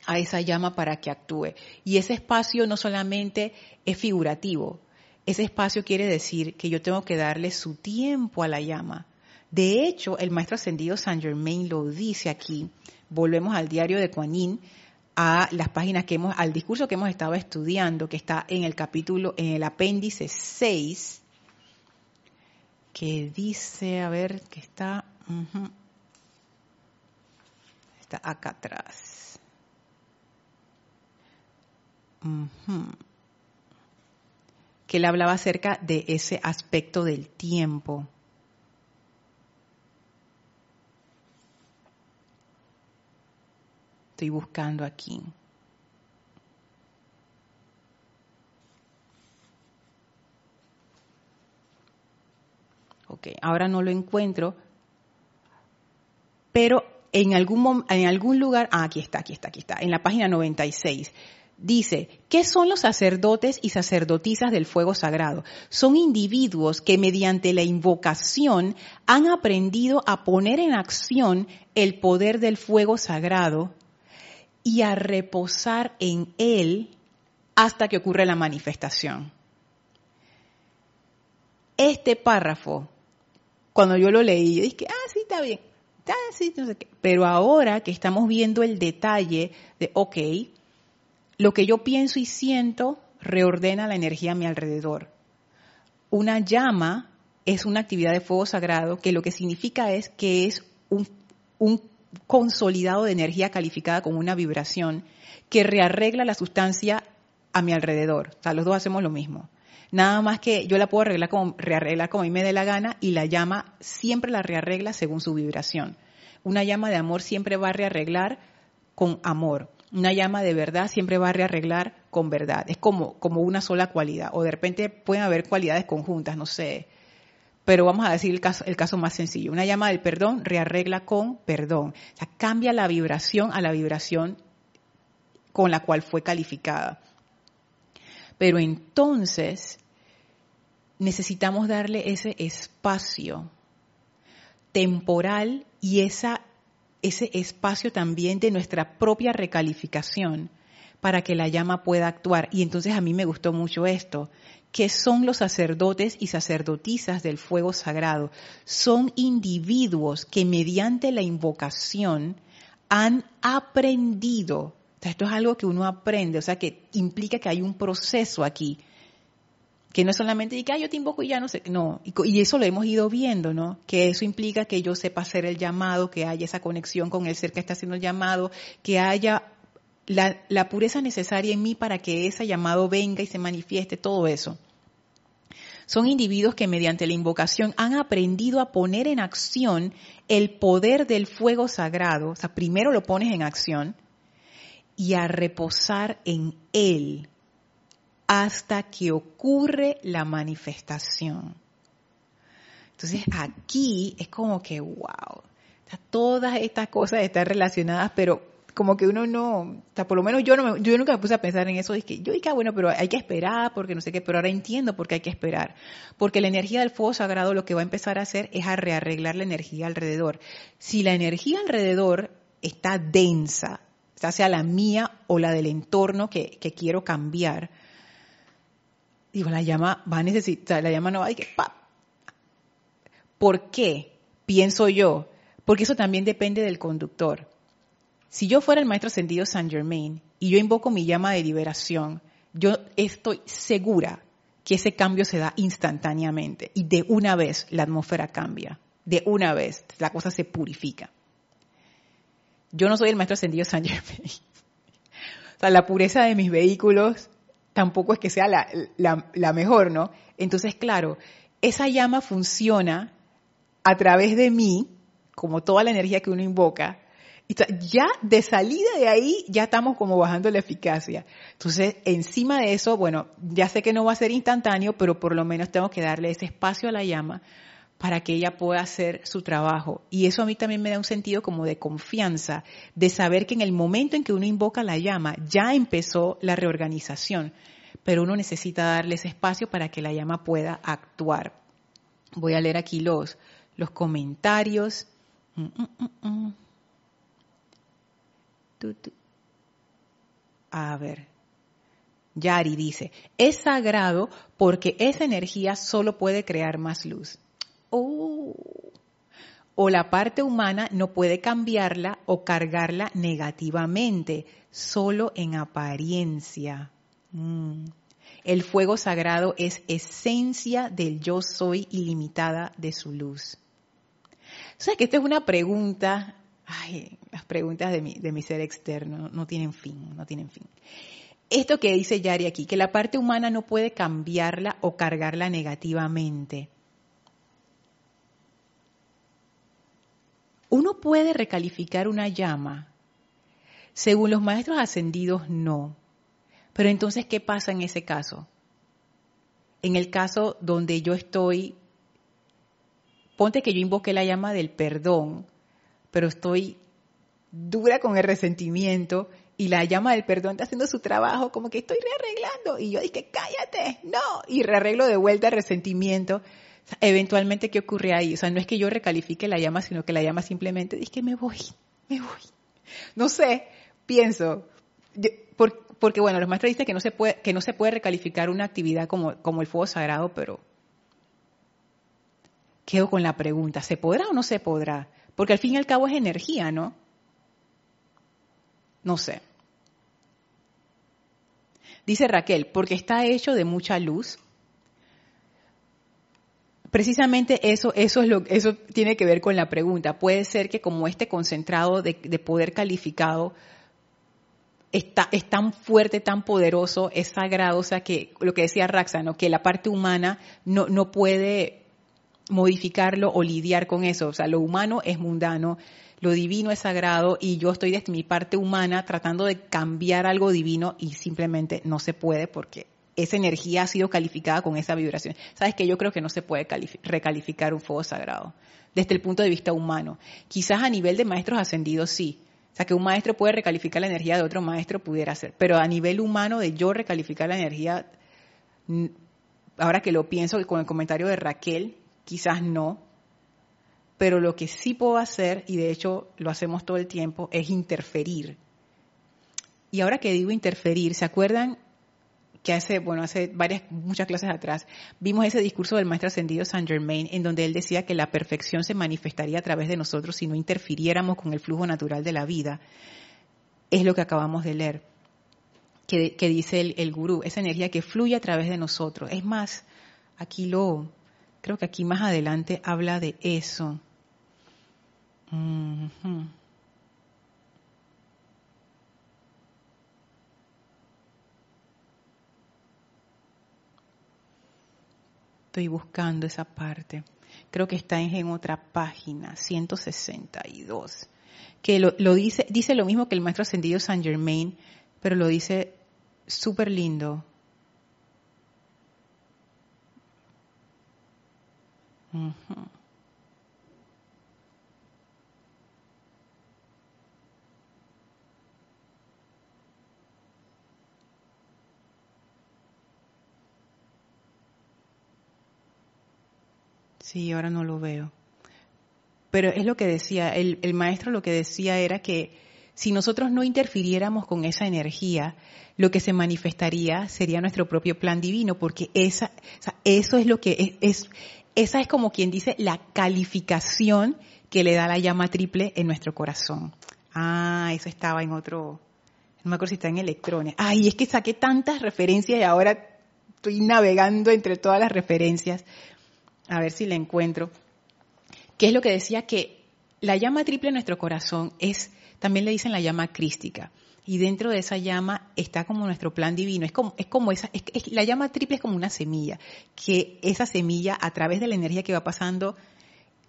a esa llama para que actúe. Y ese espacio no solamente es figurativo, ese espacio quiere decir que yo tengo que darle su tiempo a la llama. De hecho, el maestro ascendido Saint Germain lo dice aquí. Volvemos al diario de Kuan a las páginas que hemos, al discurso que hemos estado estudiando, que está en el capítulo, en el apéndice 6, que dice, a ver, que está, está acá atrás. Que él hablaba acerca de ese aspecto del tiempo. Estoy buscando aquí. Ok, ahora no lo encuentro, pero en algún, en algún lugar, ah, aquí está, aquí está, aquí está, en la página 96. Dice, ¿qué son los sacerdotes y sacerdotisas del fuego sagrado? Son individuos que mediante la invocación han aprendido a poner en acción el poder del fuego sagrado y a reposar en Él hasta que ocurre la manifestación. Este párrafo, cuando yo lo leí, yo dije, ah, sí, está bien, está sí, no sé qué. Pero ahora que estamos viendo el detalle de, ok, lo que yo pienso y siento reordena la energía a mi alrededor. Una llama es una actividad de fuego sagrado que lo que significa es que es un, un consolidado de energía calificada como una vibración que rearregla la sustancia a mi alrededor. O sea, los dos hacemos lo mismo. Nada más que yo la puedo arreglar como, rearreglar como a mí me dé la gana y la llama siempre la rearregla según su vibración. Una llama de amor siempre va a rearreglar con amor. Una llama de verdad siempre va a rearreglar con verdad. Es como, como una sola cualidad. O de repente pueden haber cualidades conjuntas, no sé. Pero vamos a decir el caso, el caso más sencillo. Una llama del perdón rearregla con perdón. O sea, cambia la vibración a la vibración con la cual fue calificada. Pero entonces necesitamos darle ese espacio temporal y esa, ese espacio también de nuestra propia recalificación para que la llama pueda actuar. Y entonces a mí me gustó mucho esto, que son los sacerdotes y sacerdotisas del fuego sagrado. Son individuos que mediante la invocación han aprendido. esto es algo que uno aprende, o sea, que implica que hay un proceso aquí. Que no es solamente que ah, yo te invoco y ya no sé. No, y, eso lo hemos ido viendo, ¿no? Que eso implica que yo sepa hacer el llamado, que haya esa conexión con el ser que está haciendo el llamado, que haya la, pureza necesaria en mí para que ese llamado venga y se manifieste, todo eso. Son individuos que mediante la invocación han aprendido a poner en acción el poder del fuego sagrado, o sea, primero lo pones en acción, y a reposar en él hasta que ocurre la manifestación. Entonces aquí es como que, wow, todas estas cosas están relacionadas, pero como que uno no, o sea, por lo menos yo no yo nunca me puse a pensar en eso, es que yo dije, ah, bueno, pero hay que esperar porque no sé qué, pero ahora entiendo por qué hay que esperar, porque la energía del fuego sagrado lo que va a empezar a hacer es a rearreglar la energía alrededor. Si la energía alrededor está densa, ya sea la mía o la del entorno que, que quiero cambiar, digo, la llama va a necesitar, la llama no va a decir, ¡pap! ¿Por qué? Pienso yo, porque eso también depende del conductor. Si yo fuera el maestro ascendido Saint Germain y yo invoco mi llama de liberación, yo estoy segura que ese cambio se da instantáneamente y de una vez la atmósfera cambia, de una vez la cosa se purifica. Yo no soy el maestro ascendido Saint Germain. O sea, la pureza de mis vehículos tampoco es que sea la, la mejor, ¿no? Entonces, claro, esa llama funciona a través de mí, como toda la energía que uno invoca, ya de salida de ahí ya estamos como bajando la eficacia. Entonces, encima de eso, bueno, ya sé que no va a ser instantáneo, pero por lo menos tengo que darle ese espacio a la llama para que ella pueda hacer su trabajo. Y eso a mí también me da un sentido como de confianza, de saber que en el momento en que uno invoca la llama, ya empezó la reorganización, pero uno necesita darle ese espacio para que la llama pueda actuar. Voy a leer aquí los, los comentarios. Mm, mm, mm, a ver. Yari dice, es sagrado porque esa energía solo puede crear más luz. Oh. O la parte humana no puede cambiarla o cargarla negativamente, solo en apariencia. Mm. El fuego sagrado es esencia del yo soy ilimitada de su luz. O que esta es una pregunta, ay, las preguntas de mi, de mi ser externo no tienen fin, no tienen fin. Esto que dice Yari aquí, que la parte humana no puede cambiarla o cargarla negativamente. Uno puede recalificar una llama. Según los maestros ascendidos, no. Pero entonces, ¿qué pasa en ese caso? En el caso donde yo estoy, ponte que yo invoqué la llama del perdón, pero estoy dura con el resentimiento y la llama del perdón está haciendo su trabajo, como que estoy rearreglando. Y yo dije, cállate, no. Y rearreglo de vuelta el resentimiento. eventualmente, ¿qué ocurre ahí? O sea, no es que yo recalifique la llama, sino que la llama simplemente dice que me voy, me voy. No sé, pienso. porque, bueno, los maestros dicen que no se puede, que no se puede recalificar una actividad como, como el fuego sagrado, pero quedo con la pregunta, ¿se podrá o no se podrá? Porque al fin y al cabo es energía, ¿no? No sé. Dice Raquel, porque está hecho de mucha luz. Precisamente eso, eso es lo, eso tiene que ver con la pregunta. Puede ser que como este concentrado de, poder calificado está, es tan fuerte, tan poderoso, es sagrado, o sea que lo que decía Raxa, ¿no? que la parte humana no, no puede modificarlo o lidiar con eso. O sea, lo humano es mundano, lo divino es sagrado y yo estoy desde mi parte humana tratando de cambiar algo divino y simplemente no se puede porque esa energía ha sido calificada con esa vibración. Sabes que yo creo que no se puede recalificar un fuego sagrado desde el punto de vista humano. Quizás a nivel de maestros ascendidos sí. O sea, que un maestro puede recalificar la energía de otro maestro pudiera ser. Pero a nivel humano de yo recalificar la energía, ahora que lo pienso con el comentario de Raquel, quizás no, pero lo que sí puedo hacer, y de hecho lo hacemos todo el tiempo, es interferir. Y ahora que digo interferir, ¿se acuerdan que hace, bueno, hace varias, muchas clases atrás, vimos ese discurso del maestro ascendido Saint Germain, en donde él decía que la perfección se manifestaría a través de nosotros si no interfiriéramos con el flujo natural de la vida? Es lo que acabamos de leer, que, dice el, el gurú, esa energía que fluye a través de nosotros. Es más, aquí lo, Creo que aquí más adelante habla de eso. Estoy buscando esa parte. Creo que está en, otra página, 162. Que lo, dice, dice lo mismo que el maestro ascendido Saint Germain, pero lo dice súper lindo. Sí, ahora no lo veo. Pero es lo que decía, el, maestro lo que decía era que si nosotros no interfiriéramos con esa energía, lo que se manifestaría sería nuestro propio plan divino, porque esa, eso es lo que es, esa es como quien dice la calificación que le da la llama triple en nuestro corazón. Ah, eso estaba en otro, no me acuerdo si está en electrones. Ay, es que saqué tantas referencias y ahora estoy navegando entre todas las referencias. A ver si la encuentro. ¿Qué es lo que decía? Que la llama triple en nuestro corazón es, también le dicen la llama crística y dentro de esa llama está como nuestro plan divino. Es como, es como esa, es, la llama triple es como una semilla, que esa semilla a través de la energía que va pasando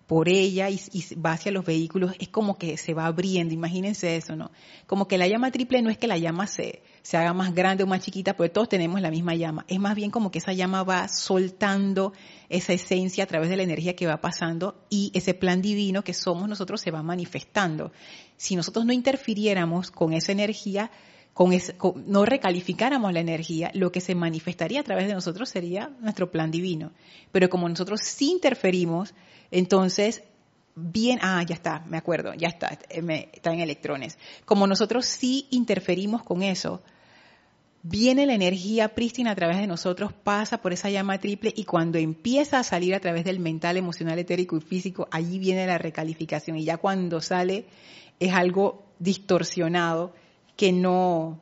por ella y, va hacia los vehículos, es como que se va abriendo, imagínense eso, ¿no? Como que la llama triple no es que la llama se, se haga más grande o más chiquita, porque todos tenemos la misma llama, es más bien como que esa llama va soltando esa esencia a través de la energía que va pasando y ese plan divino que somos nosotros se va manifestando. Si nosotros no interfiriéramos con esa energía, con, no recalificáramos la energía, lo que se manifestaría a través de nosotros sería nuestro plan divino. Pero como nosotros sí interferimos, entonces bien, ah, ya está, me acuerdo, ya está, eh, está en electrones. Como nosotros sí interferimos con eso, viene la energía prístina a través de nosotros, pasa por esa llama triple y cuando empieza a salir a través del mental, emocional, etérico y físico, allí viene la recalificación y ya cuando sale es algo distorsionado que no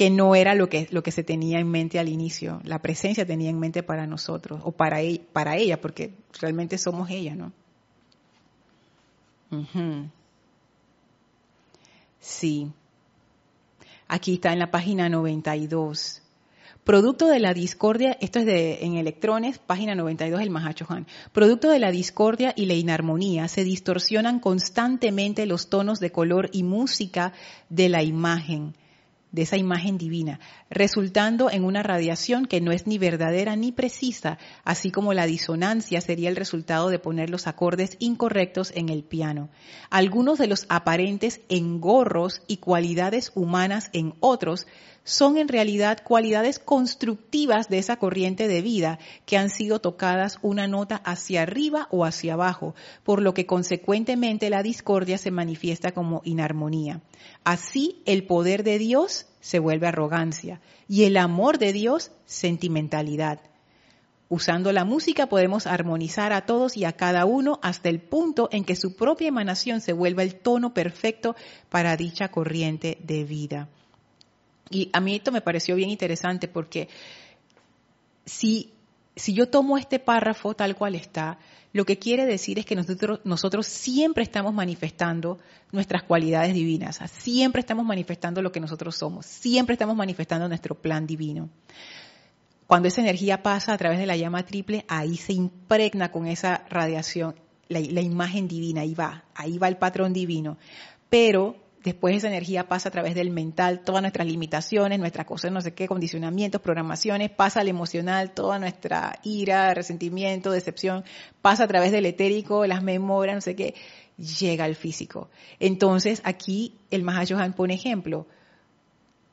que no era lo que, lo que se tenía en mente al inicio, la presencia tenía en mente para nosotros o para, e, para ella, porque realmente somos ella, ¿no? Sí. Aquí está en la página 92. Producto de la discordia, esto es de, en electrones, página 92 del Han. Producto de la discordia y la inarmonía, se distorsionan constantemente los tonos de color y música de la imagen de esa imagen divina, resultando en una radiación que no es ni verdadera ni precisa, así como la disonancia sería el resultado de poner los acordes incorrectos en el piano. Algunos de los aparentes engorros y cualidades humanas en otros son en realidad cualidades constructivas de esa corriente de vida que han sido tocadas una nota hacia arriba o hacia abajo, por lo que consecuentemente la discordia se manifiesta como inarmonía. Así el poder de Dios se vuelve arrogancia y el amor de Dios sentimentalidad. Usando la música podemos armonizar a todos y a cada uno hasta el punto en que su propia emanación se vuelva el tono perfecto para dicha corriente de vida. Y a mí esto me pareció bien interesante porque si, si yo tomo este párrafo tal cual está, lo que quiere decir es que nosotros, nosotros siempre estamos manifestando nuestras cualidades divinas, siempre estamos manifestando lo que nosotros somos, siempre estamos manifestando nuestro plan divino. Cuando esa energía pasa a través de la llama triple, ahí se impregna con esa radiación, la, imagen divina, ahí va, ahí va el patrón divino. Pero después esa energía pasa a través del mental, todas nuestras limitaciones, nuestras cosas, no sé qué, condicionamientos, programaciones, pasa al emocional, toda nuestra ira, resentimiento, decepción, pasa a través del etérico, las memorias, no sé qué, llega al físico. Entonces aquí el Mahayohan pone ejemplo.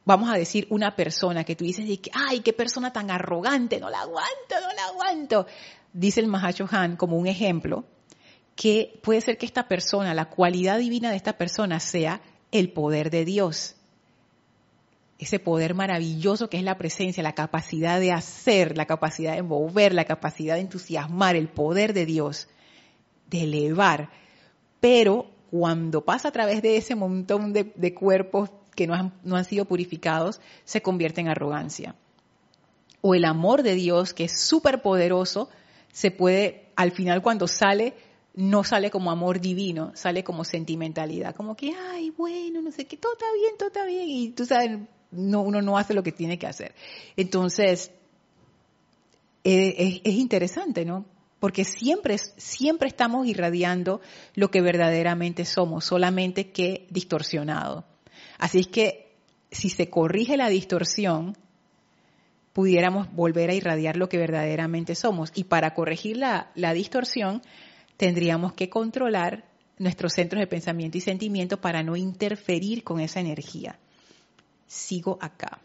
Vamos a decir una persona que tú dices, ay, qué persona tan arrogante, no la aguanto, no la aguanto. Dice el Mahayohan como un ejemplo, que puede ser que esta persona, la cualidad divina de esta persona sea el poder de Dios. Ese poder maravilloso que es la presencia, la capacidad de hacer, la capacidad de mover, la capacidad de entusiasmar, el poder de Dios, de elevar. Pero cuando pasa a través de ese montón de, cuerpos que no han, no han sido purificados, se convierte en arrogancia. O el amor de Dios, que es súper poderoso, se puede, al final cuando sale, no sale como amor divino, sale como sentimentalidad, como que, ay, bueno, no sé qué, todo está bien, todo está bien, y tú sabes, no, uno no hace lo que tiene que hacer. Entonces, es, es interesante, ¿no? Porque siempre, siempre estamos irradiando lo que verdaderamente somos, solamente que distorsionado. Así es que si se corrige la distorsión, pudiéramos volver a irradiar lo que verdaderamente somos. Y para corregir la, la distorsión, tendríamos que controlar nuestros centros de pensamiento y sentimiento para no interferir con esa energía. Sigo acá.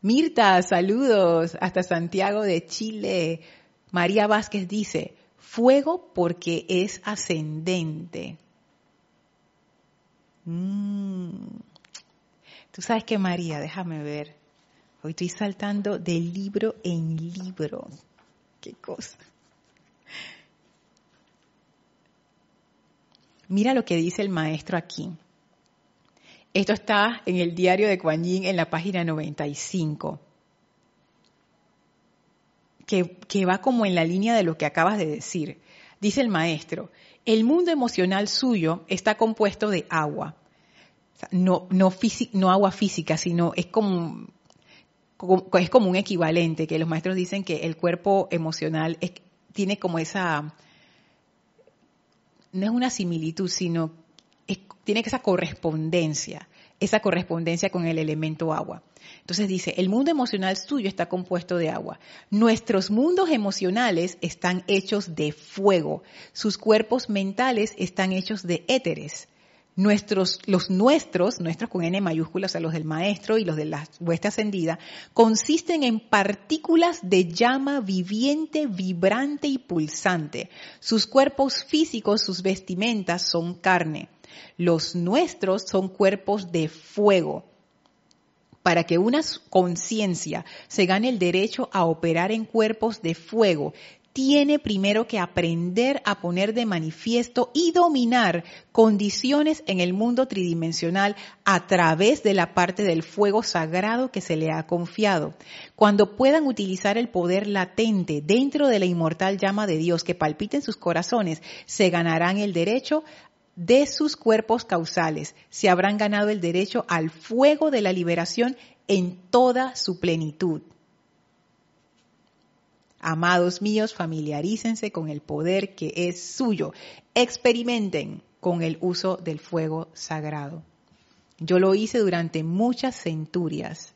Mirta, saludos hasta Santiago de Chile. María Vázquez dice, fuego porque es ascendente. Mm. Tú sabes que María, déjame ver. Hoy estoy saltando de libro en libro. Qué cosa. Mira lo que dice el maestro aquí. Esto está en el diario de Kuan Yin en la página 95. Que, que va como en la línea de lo que acabas de decir. Dice el maestro, el mundo emocional suyo está compuesto de agua. No, no, no agua física, sino es como es como un equivalente, que los maestros dicen que el cuerpo emocional tiene como esa, no es una similitud, sino tiene esa correspondencia, esa correspondencia con el elemento agua. Entonces dice, el mundo emocional suyo está compuesto de agua. Nuestros mundos emocionales están hechos de fuego. Sus cuerpos mentales están hechos de éteres. Nuestros, los nuestros, nuestros con N mayúscula, o sea, los del maestro y los de la hueste ascendida, consisten en partículas de llama viviente, vibrante y pulsante. Sus cuerpos físicos, sus vestimentas son carne. Los nuestros son cuerpos de fuego para que una conciencia se gane el derecho a operar en cuerpos de fuego, tiene primero que aprender a poner de manifiesto y dominar condiciones en el mundo tridimensional a través de la parte del fuego sagrado que se le ha confiado. Cuando puedan utilizar el poder latente dentro de la inmortal llama de Dios que palpita en sus corazones, se ganarán el derecho de sus cuerpos causales, se habrán ganado el derecho al fuego de la liberación en toda su plenitud. Amados míos, familiarícense con el poder que es suyo. Experimenten con el uso del fuego sagrado. Yo lo hice durante muchas centurias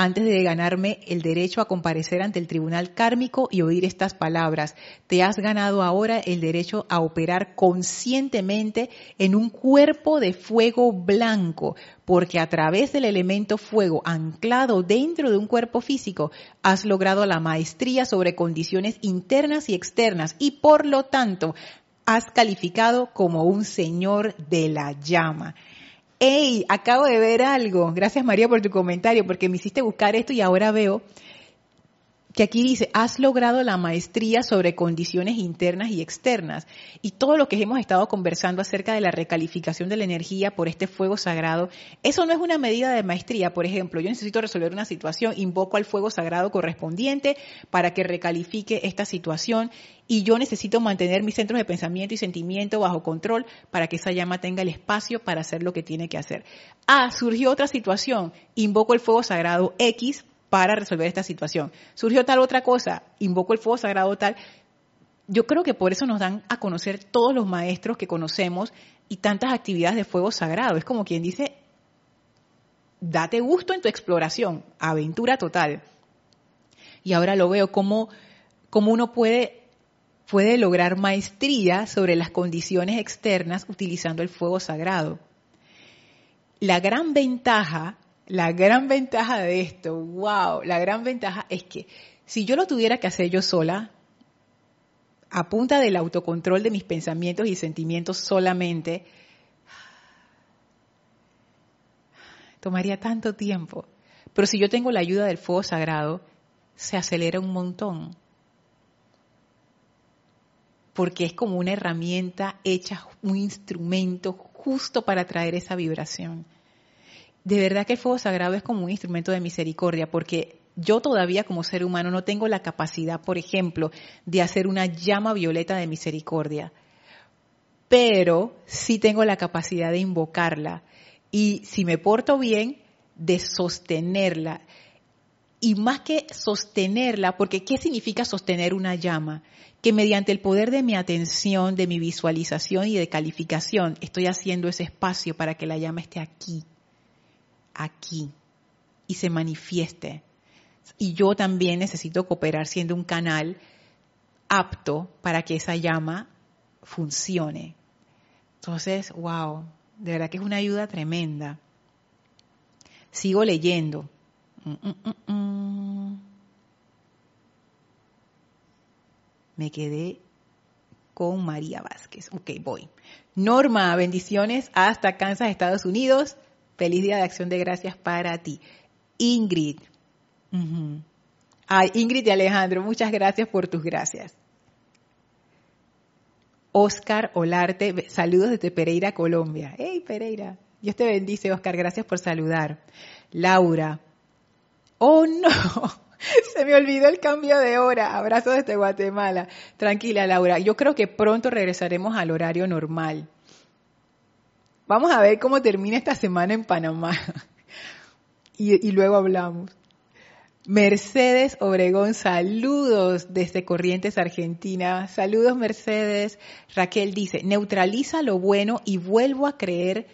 antes de ganarme el derecho a comparecer ante el tribunal kármico y oír estas palabras. Te has ganado ahora el derecho a operar conscientemente en un cuerpo de fuego blanco, porque a través del elemento fuego anclado dentro de un cuerpo físico, has logrado la maestría sobre condiciones internas y externas y por lo tanto has calificado como un señor de la llama. ¡Ey! Acabo de ver algo. Gracias María por tu comentario, porque me hiciste buscar esto y ahora veo que aquí dice, has logrado la maestría sobre condiciones internas y externas. Y todo lo que hemos estado conversando acerca de la recalificación de la energía por este fuego sagrado, eso no es una medida de maestría. Por ejemplo, yo necesito resolver una situación, invoco al fuego sagrado correspondiente para que recalifique esta situación y yo necesito mantener mis centros de pensamiento y sentimiento bajo control para que esa llama tenga el espacio para hacer lo que tiene que hacer. Ah, surgió otra situación, invoco el fuego sagrado X para resolver esta situación. Surgió tal otra cosa, invoco el fuego sagrado tal. Yo creo que por eso nos dan a conocer todos los maestros que conocemos y tantas actividades de fuego sagrado. Es como quien dice, date gusto en tu exploración, aventura total. Y ahora lo veo como, como uno puede, puede lograr maestría sobre las condiciones externas utilizando el fuego sagrado. La gran ventaja la gran ventaja de esto, wow, la gran ventaja es que si yo lo tuviera que hacer yo sola, a punta del autocontrol de mis pensamientos y sentimientos solamente, tomaría tanto tiempo. Pero si yo tengo la ayuda del fuego sagrado, se acelera un montón. Porque es como una herramienta hecha, un instrumento justo para traer esa vibración de verdad que el fuego sagrado es como un instrumento de misericordia, porque yo todavía como ser humano no tengo la capacidad, por ejemplo, de hacer una llama violeta de misericordia, pero sí tengo la capacidad de invocarla y si me porto bien, de sostenerla. Y más que sostenerla, porque ¿qué significa sostener una llama? Que mediante el poder de mi atención, de mi visualización y de calificación, estoy haciendo ese espacio para que la llama esté aquí, aquí y se manifieste. Y yo también necesito cooperar siendo un canal apto para que esa llama funcione. Entonces, wow, de verdad que es una ayuda tremenda. Sigo leyendo. Mm, mm, mm, Me quedé con María Vázquez. Ok, voy. Norma, bendiciones hasta Kansas, Estados Unidos. Feliz Día de Acción de Gracias para ti. Ingrid. Ay, Ingrid y Alejandro, muchas gracias por tus gracias. Oscar Olarte, saludos desde Pereira, Colombia. ¡Hey, Pereira! Dios te bendice, Oscar, gracias por saludar. Laura. ¡Oh, no! *laughs* Se me olvidó el cambio de hora. Abrazo desde Guatemala. Tranquila, Laura. Yo creo que pronto regresaremos al horario normal. Vamos a ver cómo termina esta semana en Panamá. *laughs* y, luego hablamos. Mercedes Obregón, saludos desde Corrientes, Argentina. Saludos, Mercedes. Raquel dice, neutraliza lo bueno y vuelvo a creer.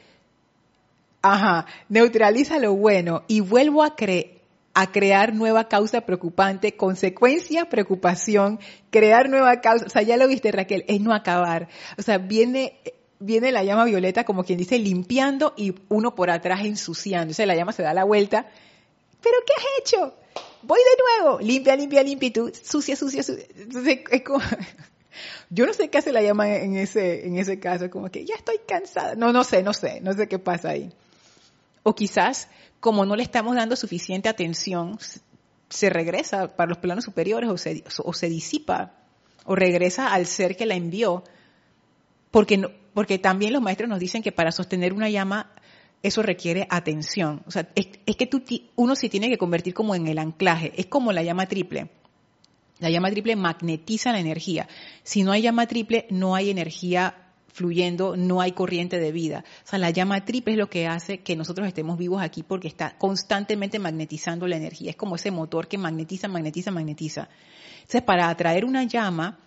Ajá, neutraliza lo bueno y vuelvo a creer a crear nueva causa preocupante, consecuencia, preocupación, crear nueva causa. O sea, ya lo viste Raquel, es no acabar. O sea, viene viene la llama violeta como quien dice limpiando y uno por atrás ensuciando. Entonces la llama se da la vuelta. ¿Pero qué has hecho? Voy de nuevo. Limpia, limpia, limpia y tú sucia, sucia, sucia. Entonces es como... *laughs* Yo no sé qué hace la llama en ese, en ese caso, como que ya estoy cansada. No, no sé, no sé, no sé qué pasa ahí. O quizás, como no le estamos dando suficiente atención, se regresa para los planos superiores o se, o se disipa o regresa al ser que la envió. Porque, no, porque también los maestros nos dicen que para sostener una llama eso requiere atención. O sea, es, es que tú, uno se tiene que convertir como en el anclaje. Es como la llama triple. La llama triple magnetiza la energía. Si no hay llama triple, no hay energía fluyendo, no hay corriente de vida. O sea, la llama triple es lo que hace que nosotros estemos vivos aquí porque está constantemente magnetizando la energía. Es como ese motor que magnetiza, magnetiza, magnetiza. Entonces, para atraer una llama,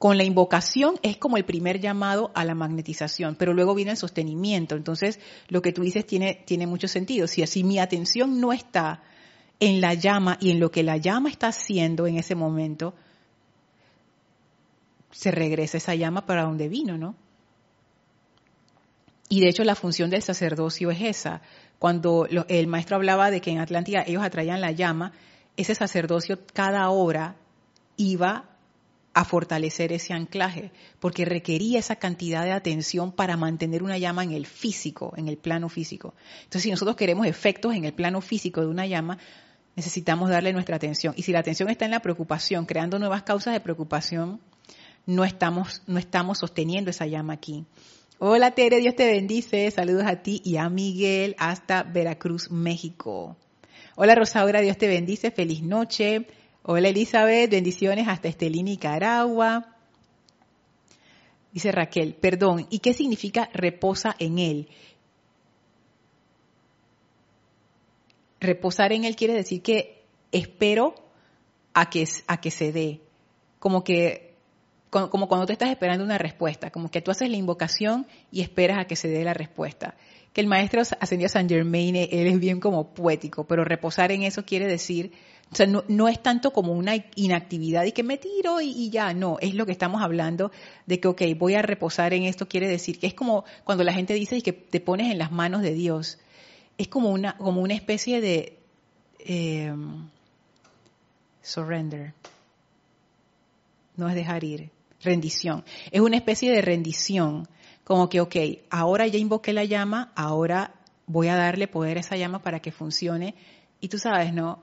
con la invocación es como el primer llamado a la magnetización, pero luego viene el sostenimiento. Entonces, lo que tú dices tiene, tiene mucho sentido. Si así mi atención no está en la llama y en lo que la llama está haciendo en ese momento, se regresa esa llama para donde vino, ¿no? Y de hecho la función del sacerdocio es esa. Cuando el maestro hablaba de que en Atlántida ellos atraían la llama, ese sacerdocio cada hora iba a fortalecer ese anclaje, porque requería esa cantidad de atención para mantener una llama en el físico, en el plano físico. Entonces, si nosotros queremos efectos en el plano físico de una llama, necesitamos darle nuestra atención. Y si la atención está en la preocupación, creando nuevas causas de preocupación, no estamos, no estamos sosteniendo esa llama aquí. Hola Tere, Dios te bendice. Saludos a ti y a Miguel hasta Veracruz, México. Hola Rosaura, Dios te bendice. Feliz noche. Hola Elizabeth, bendiciones hasta Estelí, Nicaragua. Dice Raquel, perdón, ¿y qué significa reposa en él? reposar en Él quiere decir que espero a que, a que se dé. Como que, como cuando tú estás esperando una respuesta, como que tú haces la invocación y esperas a que se dé la respuesta. Que el maestro ascendió a San Germain, él es bien como poético, pero reposar en eso quiere decir, o sea, no, es tanto como una inactividad y que me tiro y, ya, no, es lo que estamos hablando de que, ok, voy a reposar en esto, quiere decir que es como cuando la gente dice que te pones en las manos de Dios es como una, como una especie de eh, surrender. No es dejar ir, rendición. Es una especie de rendición, como que, ok, ahora ya invoqué la llama, ahora voy a darle poder a esa llama para que funcione. Y tú sabes, ¿no?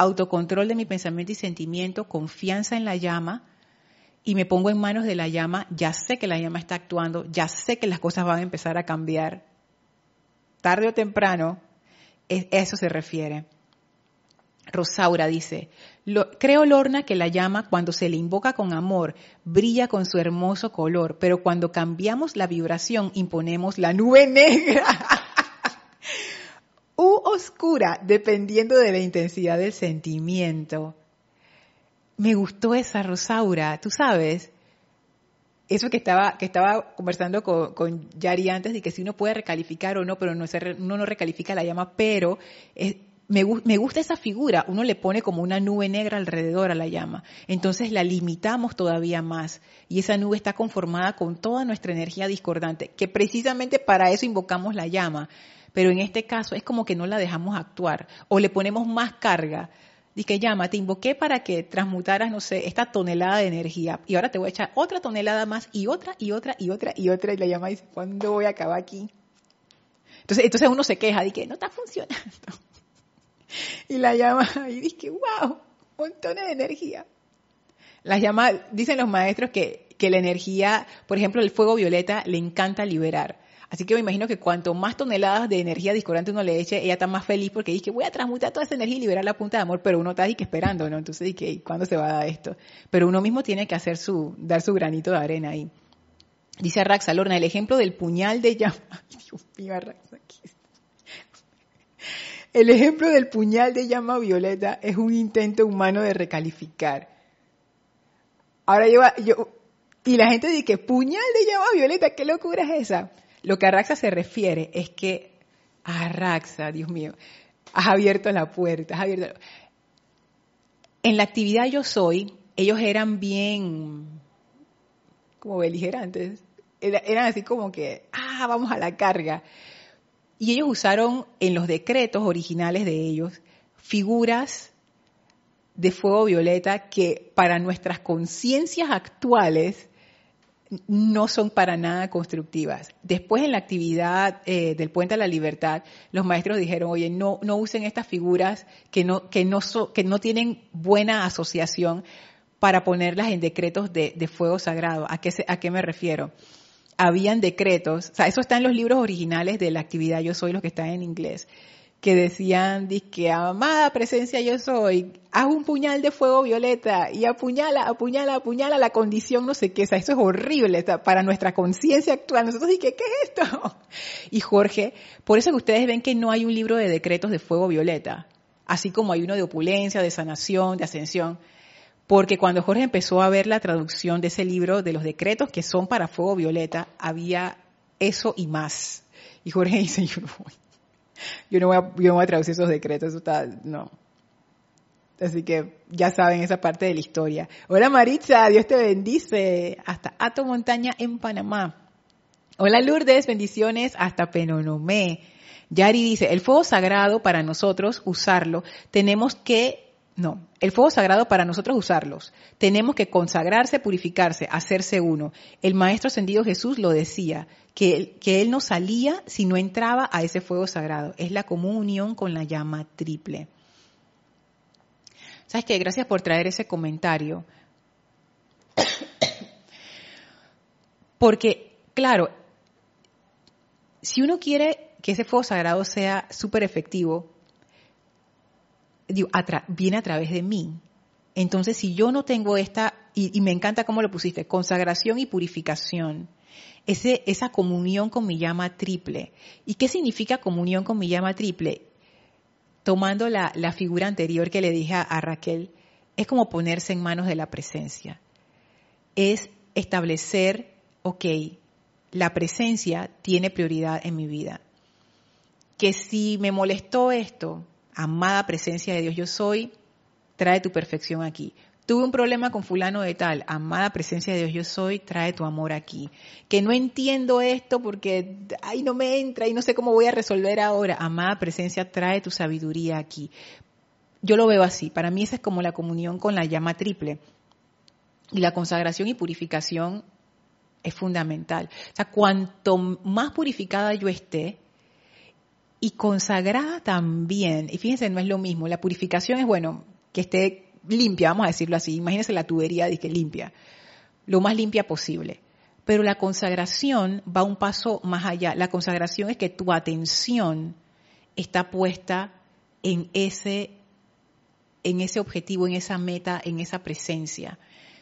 Autocontrol de mi pensamiento y sentimiento, confianza en la llama, y me pongo en manos de la llama, ya sé que la llama está actuando, ya sé que las cosas van a empezar a cambiar, tarde o temprano, eso se refiere. Rosaura dice, creo Lorna que la llama cuando se le invoca con amor brilla con su hermoso color, pero cuando cambiamos la vibración imponemos la nube negra *laughs* u oscura dependiendo de la intensidad del sentimiento. Me gustó esa Rosaura, tú sabes, eso que estaba, que estaba conversando con, Yari antes de que si uno puede recalificar o no, pero no uno no recalifica la llama, pero me, me, gusta esa figura, uno le pone como una nube negra alrededor a la llama, entonces la limitamos todavía más. Y esa nube está conformada con toda nuestra energía discordante, que precisamente para eso invocamos la llama, pero en este caso es como que no la dejamos actuar o le ponemos más carga Dice, llama, te invoqué para que transmutaras, no sé, esta tonelada de energía. Y ahora te voy a echar otra tonelada más y otra y otra y otra y otra. Y la llama dice, ¿cuándo voy a acabar aquí? Entonces, entonces uno se queja, dice, no está funcionando. *laughs* Y la llama y dice, wow, montones de energía. Las llama, dicen los maestros que, que la energía, por ejemplo, el fuego violeta le encanta liberar. Así que me imagino que cuanto más toneladas de energía discordante uno le eche, ella está más feliz porque dice que voy a transmutar toda esa energía y liberar la punta de amor, pero uno está ahí que esperando, ¿no? Entonces, dice, ¿cuándo se va a dar esto? Pero uno mismo tiene que hacer su, dar su granito de arena ahí. Dice Raxa Lorna, el ejemplo del puñal de llama. *laughs* Dios mío, Raxa, El ejemplo del puñal de llama violeta es un intento humano de recalificar. Ahora yo, yo y la gente dice que puñal de llama violeta, ¿qué locura es esa? Lo que a Raxa se refiere es que a Raxa, Dios mío, has abierto la puerta, has abierto En la actividad Yo Soy, ellos eran bien como beligerantes. eran así como que, ah, vamos a la carga. Y ellos usaron en los decretos originales de ellos figuras de fuego violeta que para nuestras conciencias actuales no son para nada constructivas. Después en la actividad eh, del Puente a la Libertad, los maestros dijeron, oye, no, no usen estas figuras que no, que, no que no tienen buena asociación para ponerlas en decretos de, de fuego sagrado. ¿A qué, ¿A qué me refiero? Habían decretos, o sea, eso está en los libros originales de la actividad Yo Soy, los que están en inglés, que decían, que amada presencia yo soy, haz un puñal de fuego violeta y apuñala, apuñala, apuñala la condición no sé qué, o sea, eso es horrible para nuestra conciencia actual. Nosotros dije, ¿qué es esto? *laughs* Y Jorge, por eso que ustedes ven que no hay un libro de decretos de fuego violeta, así como hay uno de opulencia, de sanación, de ascensión. Porque cuando Jorge empezó a ver la traducción de ese libro de los decretos que son para fuego violeta, había eso y más. Y Jorge *laughs* dice, yo no yo no voy a, yo voy a traducir esos decretos, eso no. Así que ya saben esa parte de la historia. Hola Maritza, Dios te bendice. Hasta Ato Montaña en Panamá. Hola Lourdes, bendiciones hasta Penonomé. Yari dice, el fuego sagrado para nosotros usarlo, tenemos que, no, el fuego sagrado para nosotros usarlos, tenemos que consagrarse, purificarse, hacerse uno. El Maestro Ascendido Jesús lo decía, que, que él no salía si no entraba a ese fuego sagrado. Es la comunión con la llama triple. ¿Sabes qué? Gracias por traer ese comentario. *coughs* Porque, claro, si uno quiere que ese fuego sagrado sea súper efectivo, viene a través de mí. Entonces, si yo no tengo esta, y, me encanta cómo lo pusiste, consagración y purificación, ese, esa comunión con mi llama triple. ¿Y qué significa comunión con mi llama triple? Tomando la, la figura anterior que le dije a, Raquel, es como ponerse en manos de la presencia. Es establecer, ok, la presencia tiene prioridad en mi vida. Que si me molestó esto, amada presencia de Dios yo soy, trae tu perfección aquí. Tuve un problema con fulano de tal, amada presencia de Dios yo soy, trae tu amor aquí. Que no entiendo esto porque ahí no me entra y no sé cómo voy a resolver ahora. Amada presencia, trae tu sabiduría aquí. Yo lo veo así, para mí esa es como la comunión con la llama triple. Y la consagración y purificación es fundamental. O sea, cuanto más purificada yo esté, y consagrada también, y fíjense, no es lo mismo, la purificación es, bueno, que esté limpia, vamos a decirlo así. Imagínense la tubería que limpia, lo más limpia posible. Pero la consagración va un paso más allá. La consagración es que tu atención está puesta en ese, en ese objetivo, en esa meta, en esa presencia.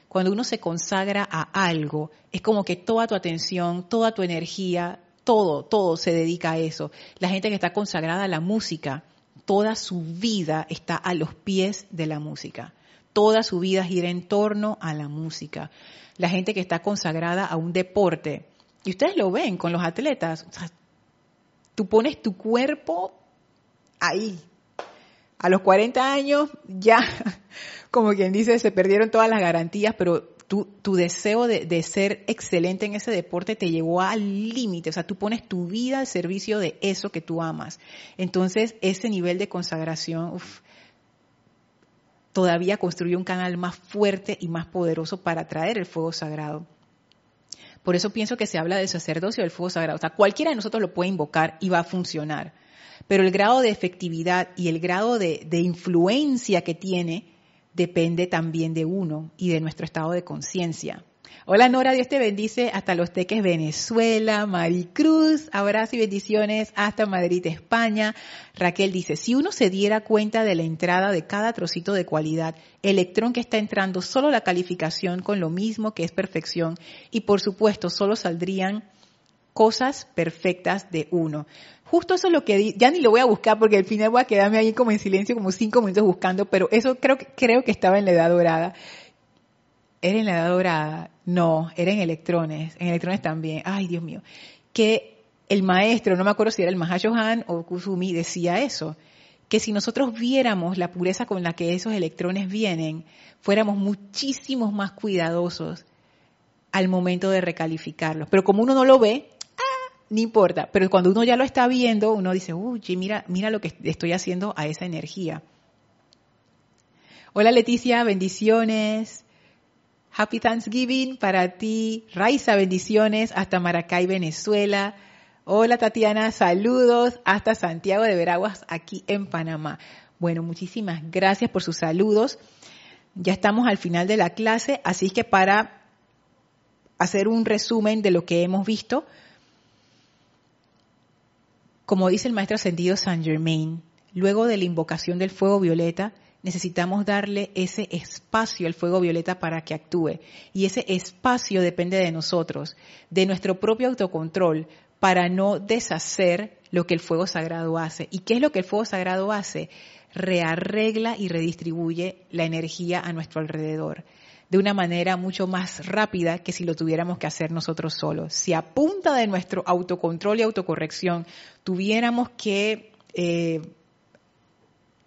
Cuando uno se consagra a algo, es como que toda tu atención, toda tu energía, todo, todo se dedica a eso. La gente que está consagrada a la música, toda su vida está a los pies de la música. Toda su vida gira en torno a la música. La gente que está consagrada a un deporte. Y ustedes lo ven con los atletas. tú pones tu cuerpo ahí. A los 40 años ya, *laughs* como quien dice, se perdieron todas las garantías, pero tu, deseo de, ser excelente en ese deporte te llevó al límite, o sea, tú pones tu vida al servicio de eso que tú amas. Entonces, ese nivel de consagración todavía construye un canal más fuerte y más poderoso para traer el fuego sagrado. Por eso pienso que se habla del sacerdocio del fuego sagrado. O sea, cualquiera de nosotros lo puede invocar y va a funcionar. Pero el grado de efectividad y el grado de influencia que tiene depende también de uno y de nuestro estado de conciencia. Hola Nora, Dios te bendice hasta Los Teques, Venezuela. Maricruz, abrazo y bendiciones hasta Madrid, España. Raquel dice, si uno se diera cuenta de la entrada de cada trocito de cualidad, electrón que está entrando, solo la calificación con lo mismo que es perfección y por supuesto solo saldrían cosas perfectas de uno. Justo eso es lo que ya ni lo voy a buscar porque al final voy a quedarme ahí como en silencio como cinco minutos buscando, pero eso creo que creo que estaba en la edad dorada. ¿Era en la edad dorada? No, era en electrones, en electrones también. Ay, Dios mío. Que el maestro, no me acuerdo si era el Mahashohan o Kusumi, decía eso, que si nosotros viéramos la pureza con la que esos electrones vienen, fuéramos muchísimos más cuidadosos al momento de recalificarlos. Pero como uno no lo ve, no importa. Pero cuando uno ya lo está viendo, uno dice, uy, mira, mira lo que estoy haciendo a esa energía. Hola Leticia, bendiciones. Happy Thanksgiving para ti. Raiza, bendiciones hasta Maracay, Venezuela. Hola Tatiana, saludos hasta Santiago de Veraguas, aquí en Panamá. Bueno, muchísimas gracias por sus saludos. Ya estamos al final de la clase, así que para hacer un resumen de lo que hemos visto, como dice el maestro ascendido Saint Germain, luego de la invocación del fuego violeta, necesitamos darle ese espacio al fuego violeta para que actúe. Y ese espacio depende de nosotros, de nuestro propio autocontrol, para no deshacer lo que el fuego sagrado hace. ¿Y qué es lo que el fuego sagrado hace? Rearregla y redistribuye la energía a nuestro alrededor de una manera mucho más rápida que si lo tuviéramos que hacer nosotros solos. Si a punta de nuestro autocontrol y autocorrección tuviéramos que eh,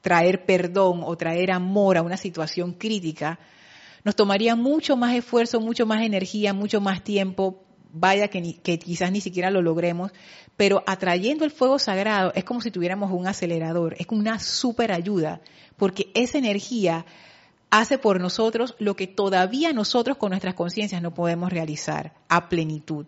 traer perdón o traer amor a una situación crítica, nos tomaría mucho más esfuerzo, mucho más energía, mucho más tiempo, vaya que, que, quizás ni siquiera lo logremos, pero atrayendo el fuego sagrado es como si tuviéramos un acelerador, es como una super ayuda, porque esa energía hace por nosotros lo que todavía nosotros con nuestras conciencias no podemos realizar a plenitud.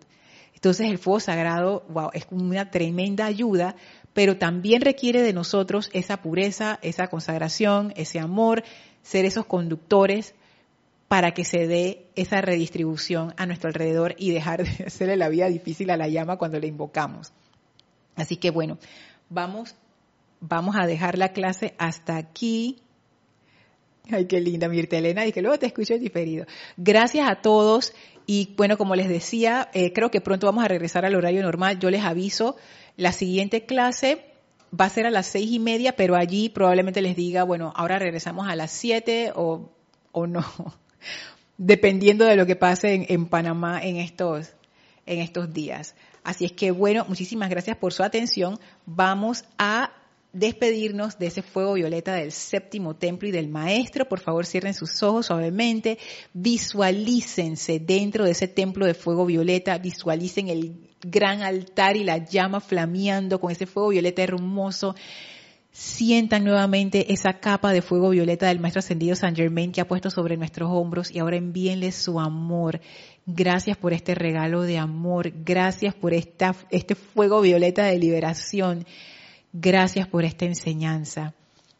Entonces el fuego sagrado, wow, es una tremenda ayuda pero también requiere de nosotros esa pureza, esa consagración, ese amor, ser esos conductores para que se dé esa redistribución a nuestro alrededor y dejar de *laughs* hacerle la vida difícil a la llama cuando la invocamos. Así que bueno, vamos, vamos a dejar la clase hasta aquí. Ay, qué linda, Mirta Elena, y que luego te escucho diferido. Gracias a todos y bueno, como les decía, eh, creo que pronto vamos a regresar al horario normal. Yo les aviso la siguiente clase va a ser a las seis y media, pero allí probablemente les diga, bueno, ahora regresamos a las siete o, o no, *laughs* dependiendo de lo que pase en, en, Panamá en estos, en estos días. Así es que bueno, muchísimas gracias por su atención. Vamos a despedirnos de ese fuego violeta del séptimo templo y del maestro. Por favor, cierren sus ojos suavemente. Visualícense dentro de ese templo de fuego violeta. Visualicen el gran altar y la llama flameando con ese fuego violeta hermoso. Sientan nuevamente esa capa de fuego violeta del Maestro Ascendido San Germain que ha puesto sobre nuestros hombros y ahora envíenle su amor. Gracias por este regalo de amor. Gracias por esta, este fuego violeta de liberación. Gracias por esta enseñanza.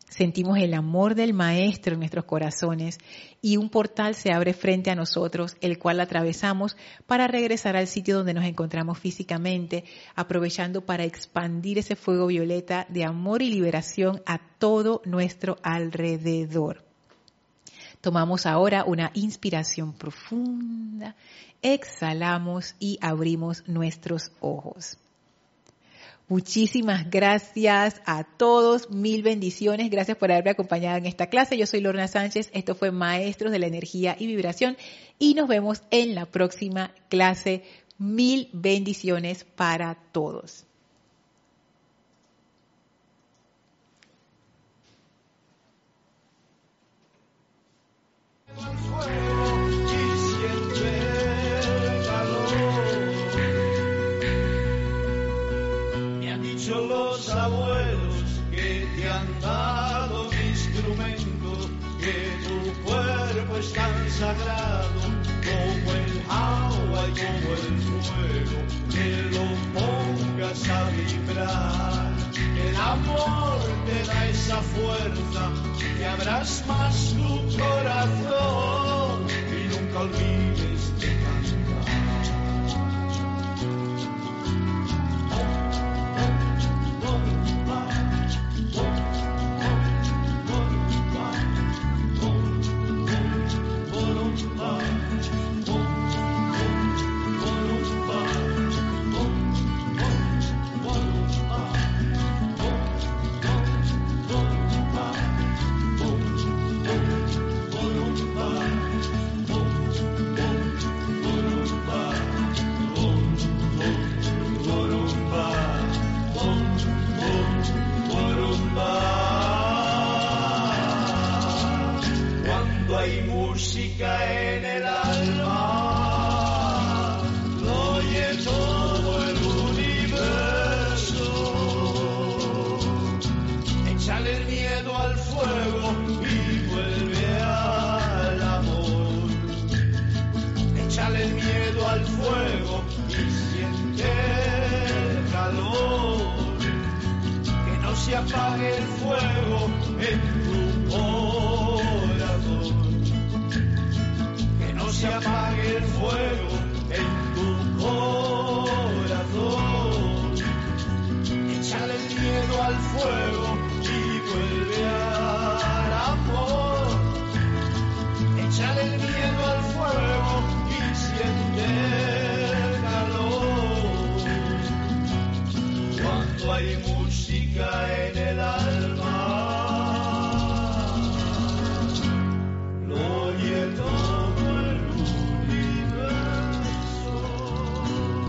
Sentimos el amor del Maestro en nuestros corazones y un portal se abre frente a nosotros, el cual atravesamos para regresar al sitio donde nos encontramos físicamente, aprovechando para expandir ese fuego violeta de amor y liberación a todo nuestro alrededor. Tomamos ahora una inspiración profunda, exhalamos y abrimos nuestros ojos. Muchísimas gracias a todos, mil bendiciones, gracias por haberme acompañado en esta clase. Yo soy Lorna Sánchez, esto fue Maestros de la Energía y Vibración y nos vemos en la próxima clase. Mil bendiciones para todos. Los abuelos que te han dado un instrumento, que tu cuerpo es tan sagrado como el agua y como el fuego, que lo pongas a vibrar. El amor te da esa fuerza, que abras más tu corazón y nunca olvides